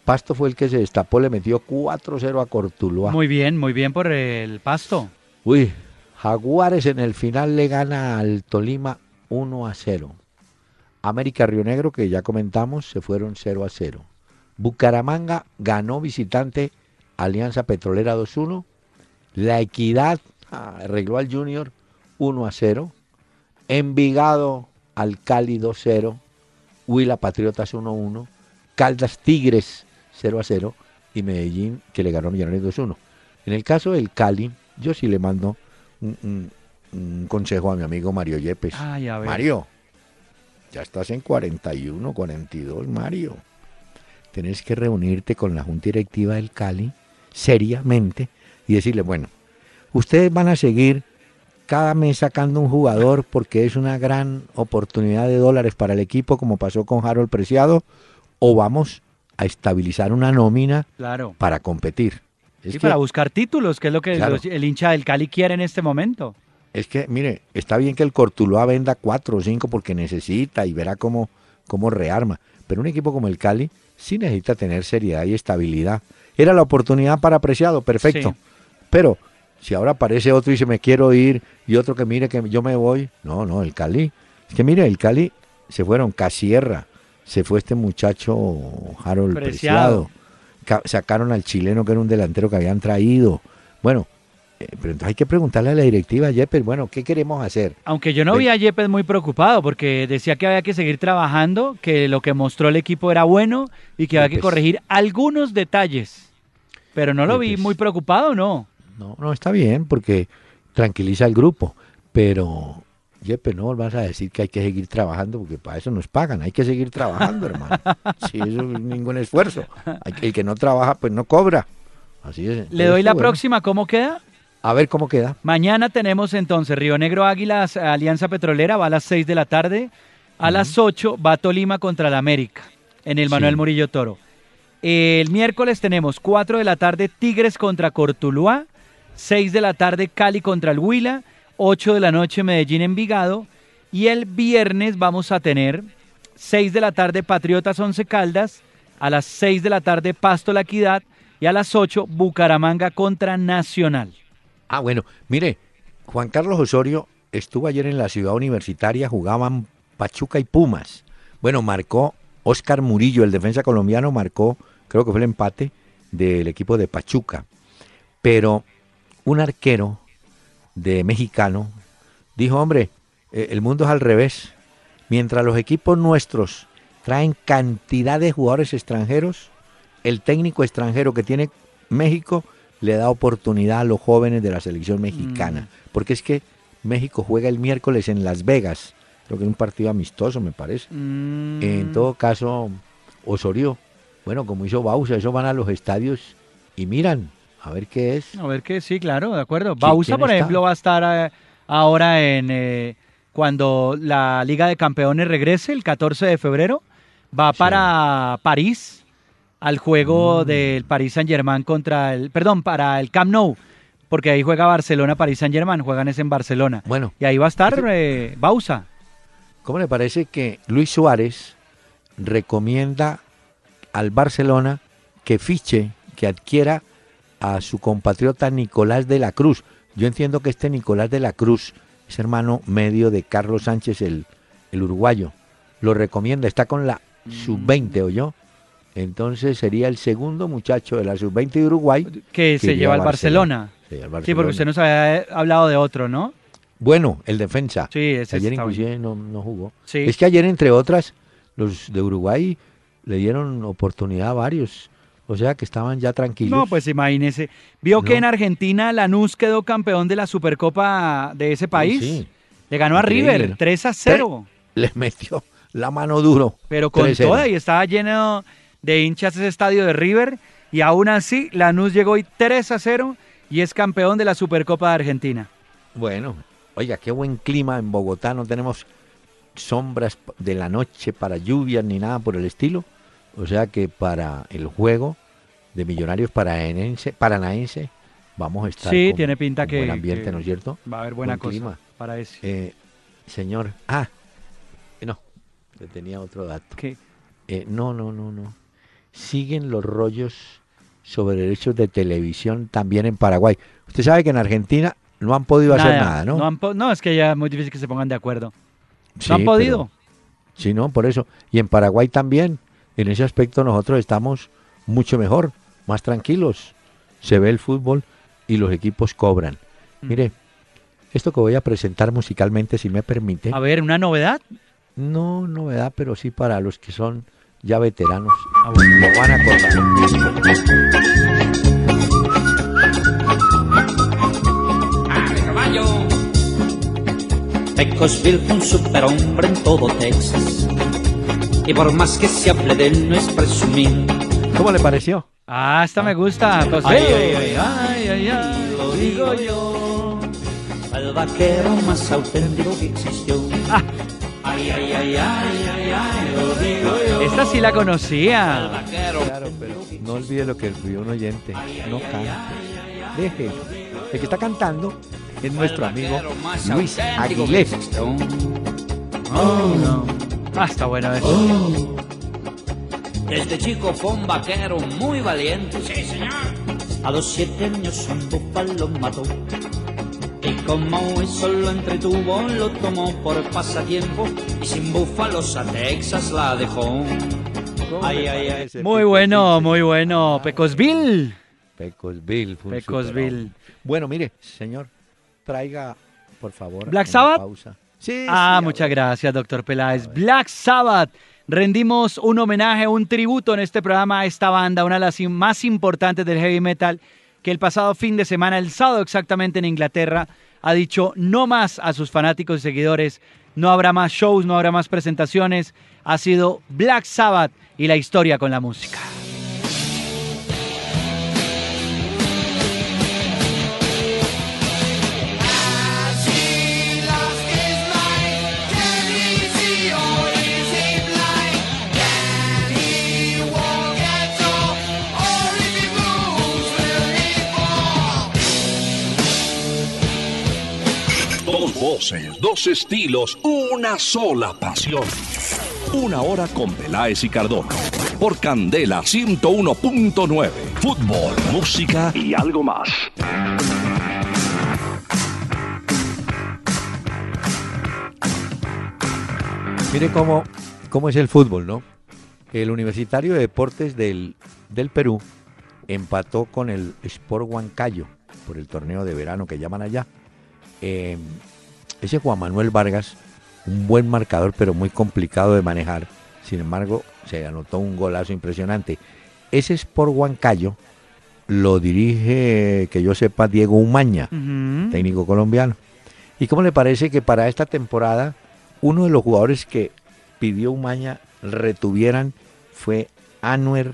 Speaker 2: Pasto fue el que se destapó, le metió 4-0 a Cortuluá.
Speaker 3: Muy bien, muy bien por el Pasto.
Speaker 2: Uy, Jaguares en el final le gana al Tolima 1 a 0. América Río Negro, que ya comentamos, se fueron 0 a 0. Bucaramanga ganó visitante Alianza Petrolera 2-1. La Equidad ah, arregló al Junior 1 a 0. Envigado al Cali 2-0. Huila Patriotas 1-1. Caldas Tigres 0 a 0. Y Medellín que le ganó a Millonarios 2-1. En el caso del Cali, yo sí le mando un, un- un consejo a mi amigo Mario Yepes.
Speaker 3: Ay.
Speaker 2: Mario, ya estás en 41, 42, Mario. Tenés que reunirte con la Junta Directiva del Cali seriamente y decirle, bueno, ustedes van a seguir cada mes sacando un jugador porque es una gran oportunidad de dólares para el equipo como pasó con Harold Preciado o vamos a estabilizar una nómina
Speaker 3: Claro.
Speaker 2: para competir. Es
Speaker 3: Sí,
Speaker 2: que-
Speaker 3: para buscar títulos, que es lo que
Speaker 2: Claro.
Speaker 3: los- el hincha del Cali quiere en este momento.
Speaker 2: Es que, mire, está bien que el Cortuluá venda cuatro o cinco porque necesita y verá cómo, cómo rearma. Pero un equipo como el Cali sí necesita tener seriedad y estabilidad. Era la oportunidad para apreciado, perfecto.
Speaker 3: Sí.
Speaker 2: Pero si ahora aparece otro y dice me quiero ir y otro que mire que yo me voy. No, no, el Cali. Es que mire, el Cali se fueron Casierra, se fue este muchacho Harold
Speaker 3: Preciado.
Speaker 2: Preciado. Ca- sacaron al chileno que era un delantero que habían traído. Bueno, eh, pero entonces hay que preguntarle a la directiva, Yepes, bueno, ¿qué queremos hacer?
Speaker 3: Aunque yo no vi a Yepes muy preocupado porque decía que había que seguir trabajando, que lo que mostró el equipo era bueno y que había que corregir algunos detalles. Pero no lo vi muy preocupado, ¿no?
Speaker 2: No, no, está bien porque tranquiliza al grupo, pero Yepes, no vas a decir que hay que seguir trabajando porque para eso nos pagan, hay que seguir trabajando, hermano. Sí, eso es ningún esfuerzo. El que no trabaja, pues no cobra. Así es.
Speaker 3: Le doy la
Speaker 2: bueno,
Speaker 3: próxima, ¿cómo queda?
Speaker 2: A ver cómo queda.
Speaker 3: Mañana tenemos entonces Río Negro Águilas, Alianza Petrolera, va a las 6 de la tarde. A las 8 va Tolima contra el América, en el Manuel
Speaker 2: Sí.
Speaker 3: Murillo Toro. El miércoles tenemos 4 de la tarde Tigres contra Cortuluá, 6 de la tarde Cali contra el Huila, 8 de la noche Medellín Envigado y el viernes vamos a tener 6 de la tarde Patriotas Once Caldas, a las 6 de la tarde Pasto La Equidad y a las 8 Bucaramanga contra Nacional.
Speaker 2: Ah, bueno, mire, Juan Carlos Osorio estuvo ayer en la ciudad universitaria, jugaban Pachuca y Pumas. Bueno, marcó Oscar Murillo, el defensa colombiano, marcó, creo que fue el empate del equipo de Pachuca. Pero un arquero de mexicano dijo, hombre, eh, el mundo es al revés. Mientras los equipos nuestros traen cantidad de jugadores extranjeros, el técnico extranjero que tiene México le da oportunidad a los jóvenes de la selección mexicana. Porque es que México juega el miércoles en Las Vegas. Creo que es un partido amistoso, me parece.
Speaker 3: Mm.
Speaker 2: En todo caso, Osorio, bueno, como hizo Bausa, eso van a los estadios y miran a ver qué es.
Speaker 3: A ver que sí, claro, de acuerdo.
Speaker 2: ¿Qui-
Speaker 3: Bausa, por
Speaker 2: está?
Speaker 3: ejemplo, va a estar eh, ahora en eh, cuando la Liga de Campeones regrese el 14 de febrero. Va
Speaker 2: Sí.
Speaker 3: para París al juego
Speaker 2: Mm.
Speaker 3: del Paris Saint Germain contra el, perdón, para el Camp Nou, porque ahí juega Barcelona, Paris Saint Germain, juegan es en Barcelona.
Speaker 2: Bueno,
Speaker 3: Y ahí va a estar eh, Bausa.
Speaker 2: ¿cómo le parece que Luis Suárez recomienda al Barcelona que fiche, que adquiera a su compatriota Nicolás de la Cruz? Yo entiendo que este Nicolás de la Cruz es hermano medio de Carlos Sánchez, el, el uruguayo. Lo recomienda, está con la sub-20, ¿o yo? Entonces sería el segundo muchacho de la sub-20 de Uruguay.
Speaker 3: Que, se lleva al Barcelona.
Speaker 2: Sí,
Speaker 3: porque usted nos había eh, hablado de otro, ¿no?
Speaker 2: Bueno, el defensa.
Speaker 3: Sí, ese
Speaker 2: ayer inclusive no, no jugó.
Speaker 3: Sí.
Speaker 2: Es que ayer, entre otras, los de Uruguay le dieron oportunidad a varios. O sea que estaban ya tranquilos.
Speaker 3: No, pues imagínese. Vio que en Argentina Lanús quedó campeón de la Supercopa de ese país.
Speaker 2: sí.
Speaker 3: Le ganó a River
Speaker 2: ¿no?
Speaker 3: 3 a 0.
Speaker 2: Les metió la mano duro.
Speaker 3: Pero con
Speaker 2: 3-0.
Speaker 3: toda y estaba lleno de hinchas ese estadio de River. Y aún así, Lanús llegó hoy 3 a 0 y es campeón de la Supercopa de Argentina.
Speaker 2: Bueno, Oiga, qué buen clima en Bogotá, no tenemos sombras de la noche para lluvias ni nada por el estilo. O sea que para el juego de Millonarios Paranaense, Paranaense vamos a estar
Speaker 3: sí, tiene pinta que,
Speaker 2: buen ambiente, ¿no es cierto?
Speaker 3: Va a haber buena cosa para eso.
Speaker 2: Eh, señor, ah, no, le tenía otro dato.
Speaker 3: ¿Qué?
Speaker 2: Eh, no, no, no, no. Siguen los rollos sobre derechos de televisión también en Paraguay. Usted sabe que en Argentina no han podido hacer nada, ¿no?
Speaker 3: No, es que ya es muy difícil que se pongan de acuerdo. no han podido.
Speaker 2: sí, no, por eso. Y en Paraguay también. En ese aspecto nosotros estamos mucho mejor, más tranquilos. Se ve el fútbol y los equipos cobran. Mm. Mire, esto que voy a presentar musicalmente, si me permite.
Speaker 3: A ver, ¿una novedad?
Speaker 2: No, novedad, pero sí para los que son ya veteranos. Ah, Lo van a acordar.
Speaker 5: Pecosville fue un superhombre en todo Texas. Y por más que se hable de él, no es presumir.
Speaker 2: ¿Cómo le pareció?
Speaker 3: Ah, esta me gusta. Pues, ay, ay, ay, ay, ay, lo digo yo.
Speaker 5: El vaquero más auténtico que existió.
Speaker 3: Ah. Ay, ay, ay, ay, ay, ay, lo digo yo. Esta sí la conocía.
Speaker 2: Claro, pero no olvide lo que escribió un oyente. No canta. Deje. El que está cantando es nuestro amigo Luis Aguilera.
Speaker 3: Oh, no. Ah, está bueno eso. Oh.
Speaker 5: Desde chico fue un vaquero muy valiente. Sí, señor. A los siete años un búfalo mató. Y como eso lo entretuvo, lo tomó por pasatiempo. Y sin búfalos a Texas la dejó.
Speaker 3: Ay, ay, ay. Muy bueno, muy bueno. Pecosville.
Speaker 2: Pecosville.
Speaker 3: Pecosville.
Speaker 2: Bueno, mire, señor, traiga, por favor.
Speaker 3: Black Sabbath.
Speaker 2: Sí,
Speaker 3: ah, muchas gracias, doctor Peláez. Black Sabbath. Rendimos un homenaje, un tributo en este programa a esta banda, una de las más importantes del heavy metal, que el pasado fin de semana, el sábado exactamente en Inglaterra, ha dicho no más a sus fanáticos y seguidores, no habrá más shows, no habrá más presentaciones, ha sido Black Sabbath y la historia con la música.
Speaker 1: Dos estilos, una sola pasión. Una hora con Peláez y Cardona. Por Candela 101.9. Fútbol, música y algo más.
Speaker 2: Mire cómo, cómo es el fútbol, ¿no? El Universitario de Deportes del, del Perú empató con el Sport Huancayo por el torneo de verano que llaman allá. Eh, ese Juan Manuel Vargas, un buen marcador, pero muy complicado de manejar. Sin embargo, se anotó un golazo impresionante. Ese Sport Huancayo lo dirige, que yo sepa, Diego Umaña, técnico colombiano. ¿Y cómo le parece que para esta temporada uno de los jugadores que pidió Umaña retuvieran fue Anuer,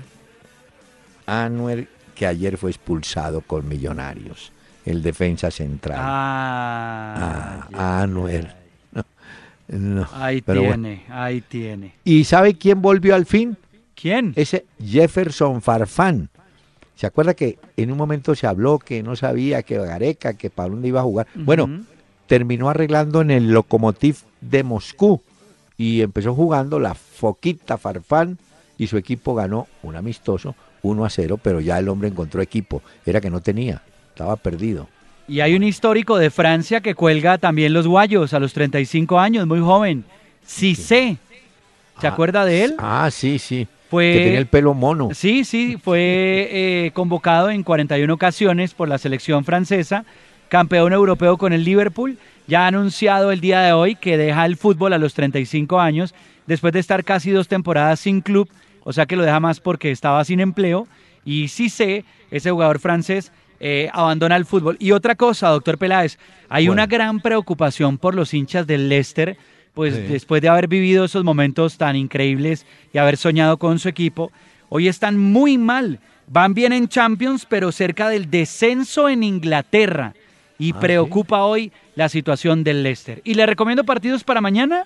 Speaker 2: Anuer que ayer fue expulsado con Millonarios? El defensa central.
Speaker 3: Ah,
Speaker 2: ah Anuel.
Speaker 3: ahí tiene, ahí tiene.
Speaker 2: ¿Y sabe quién volvió al fin?
Speaker 3: ¿Quién?
Speaker 2: Ese Jefferson Farfán. ¿Se acuerda que en un momento se habló que no sabía que Gareca, que para dónde iba a jugar? Bueno, terminó arreglando en el Lokomotiv de Moscú y empezó jugando la Foquita Farfán y su equipo ganó un amistoso 1 a 0, pero ya el hombre encontró equipo, era que no tenía estaba perdido.
Speaker 3: Y hay un histórico de Francia que cuelga también los guayos a los 35 años, muy joven. Cissé. ¿Se ah, acuerda de él?
Speaker 2: Ah, sí, sí. Fue, que tenía el pelo mono.
Speaker 3: Sí, sí, fue eh, convocado en 41 ocasiones por la selección francesa, campeón europeo con el Liverpool. Ya ha anunciado el día de hoy que deja el fútbol a los 35 años, después de estar casi dos temporadas sin club, o sea que lo deja más porque estaba sin empleo. Y Cissé, ese jugador francés, eh, abandona el fútbol. Y otra cosa, doctor Peláez, hay una gran preocupación por los hinchas del Leicester, pues después de haber vivido esos momentos tan increíbles y haber soñado con su equipo, hoy están muy mal. Van bien en Champions, pero cerca del descenso en Inglaterra. y
Speaker 2: Ah,
Speaker 3: preocupa hoy la situación del Leicester. Y le recomiendo partidos para mañana.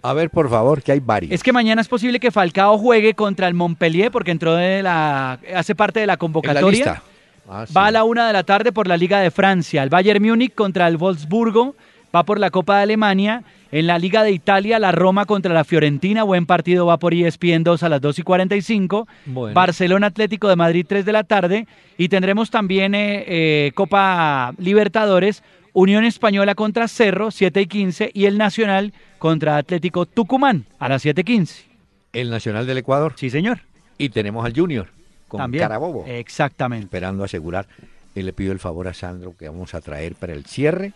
Speaker 2: A ver, por favor, que hay varios.
Speaker 3: Es que mañana es posible que Falcao juegue contra el Montpellier porque entró de la hace parte de la
Speaker 2: ¿En la
Speaker 3: convocatoria.
Speaker 2: lista? Ah, sí.
Speaker 3: Va a la una de la tarde por la Liga de Francia. El Bayern Múnich contra el Wolfsburgo. Va por la Copa de Alemania. En la Liga de Italia, la Roma contra la Fiorentina. Buen partido va por ESPN 2 a las 2 y 45.
Speaker 2: Bueno.
Speaker 3: Barcelona Atlético de Madrid 3 de la tarde. Y tendremos también eh, eh, Copa Libertadores. Unión Española contra Cerro 7 y 15. Y el Nacional contra Atlético Tucumán a las 7 y 15.
Speaker 2: El Nacional del Ecuador.
Speaker 3: Sí, señor.
Speaker 2: Y tenemos al Junior con
Speaker 3: También.
Speaker 2: Carabobo.
Speaker 3: Exactamente.
Speaker 2: Esperando asegurar. Y le pido el favor a Sandro que vamos a traer para el cierre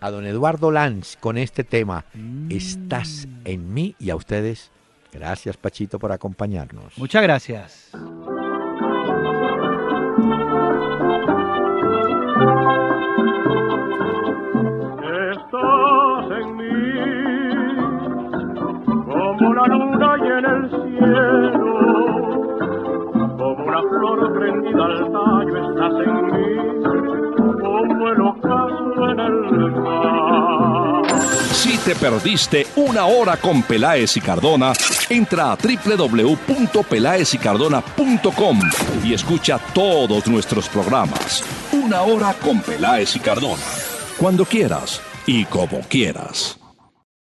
Speaker 2: a don Eduardo Lanz con este tema.
Speaker 3: Mm.
Speaker 2: Estás en mí y a ustedes. Gracias, Pachito, por acompañarnos.
Speaker 3: Muchas gracias.
Speaker 1: Si te perdiste una hora con Peláez y Cardona, entra a www.pelaezicardona.com y escucha todos nuestros programas. Una hora con Peláez y Cardona. Cuando quieras y como quieras.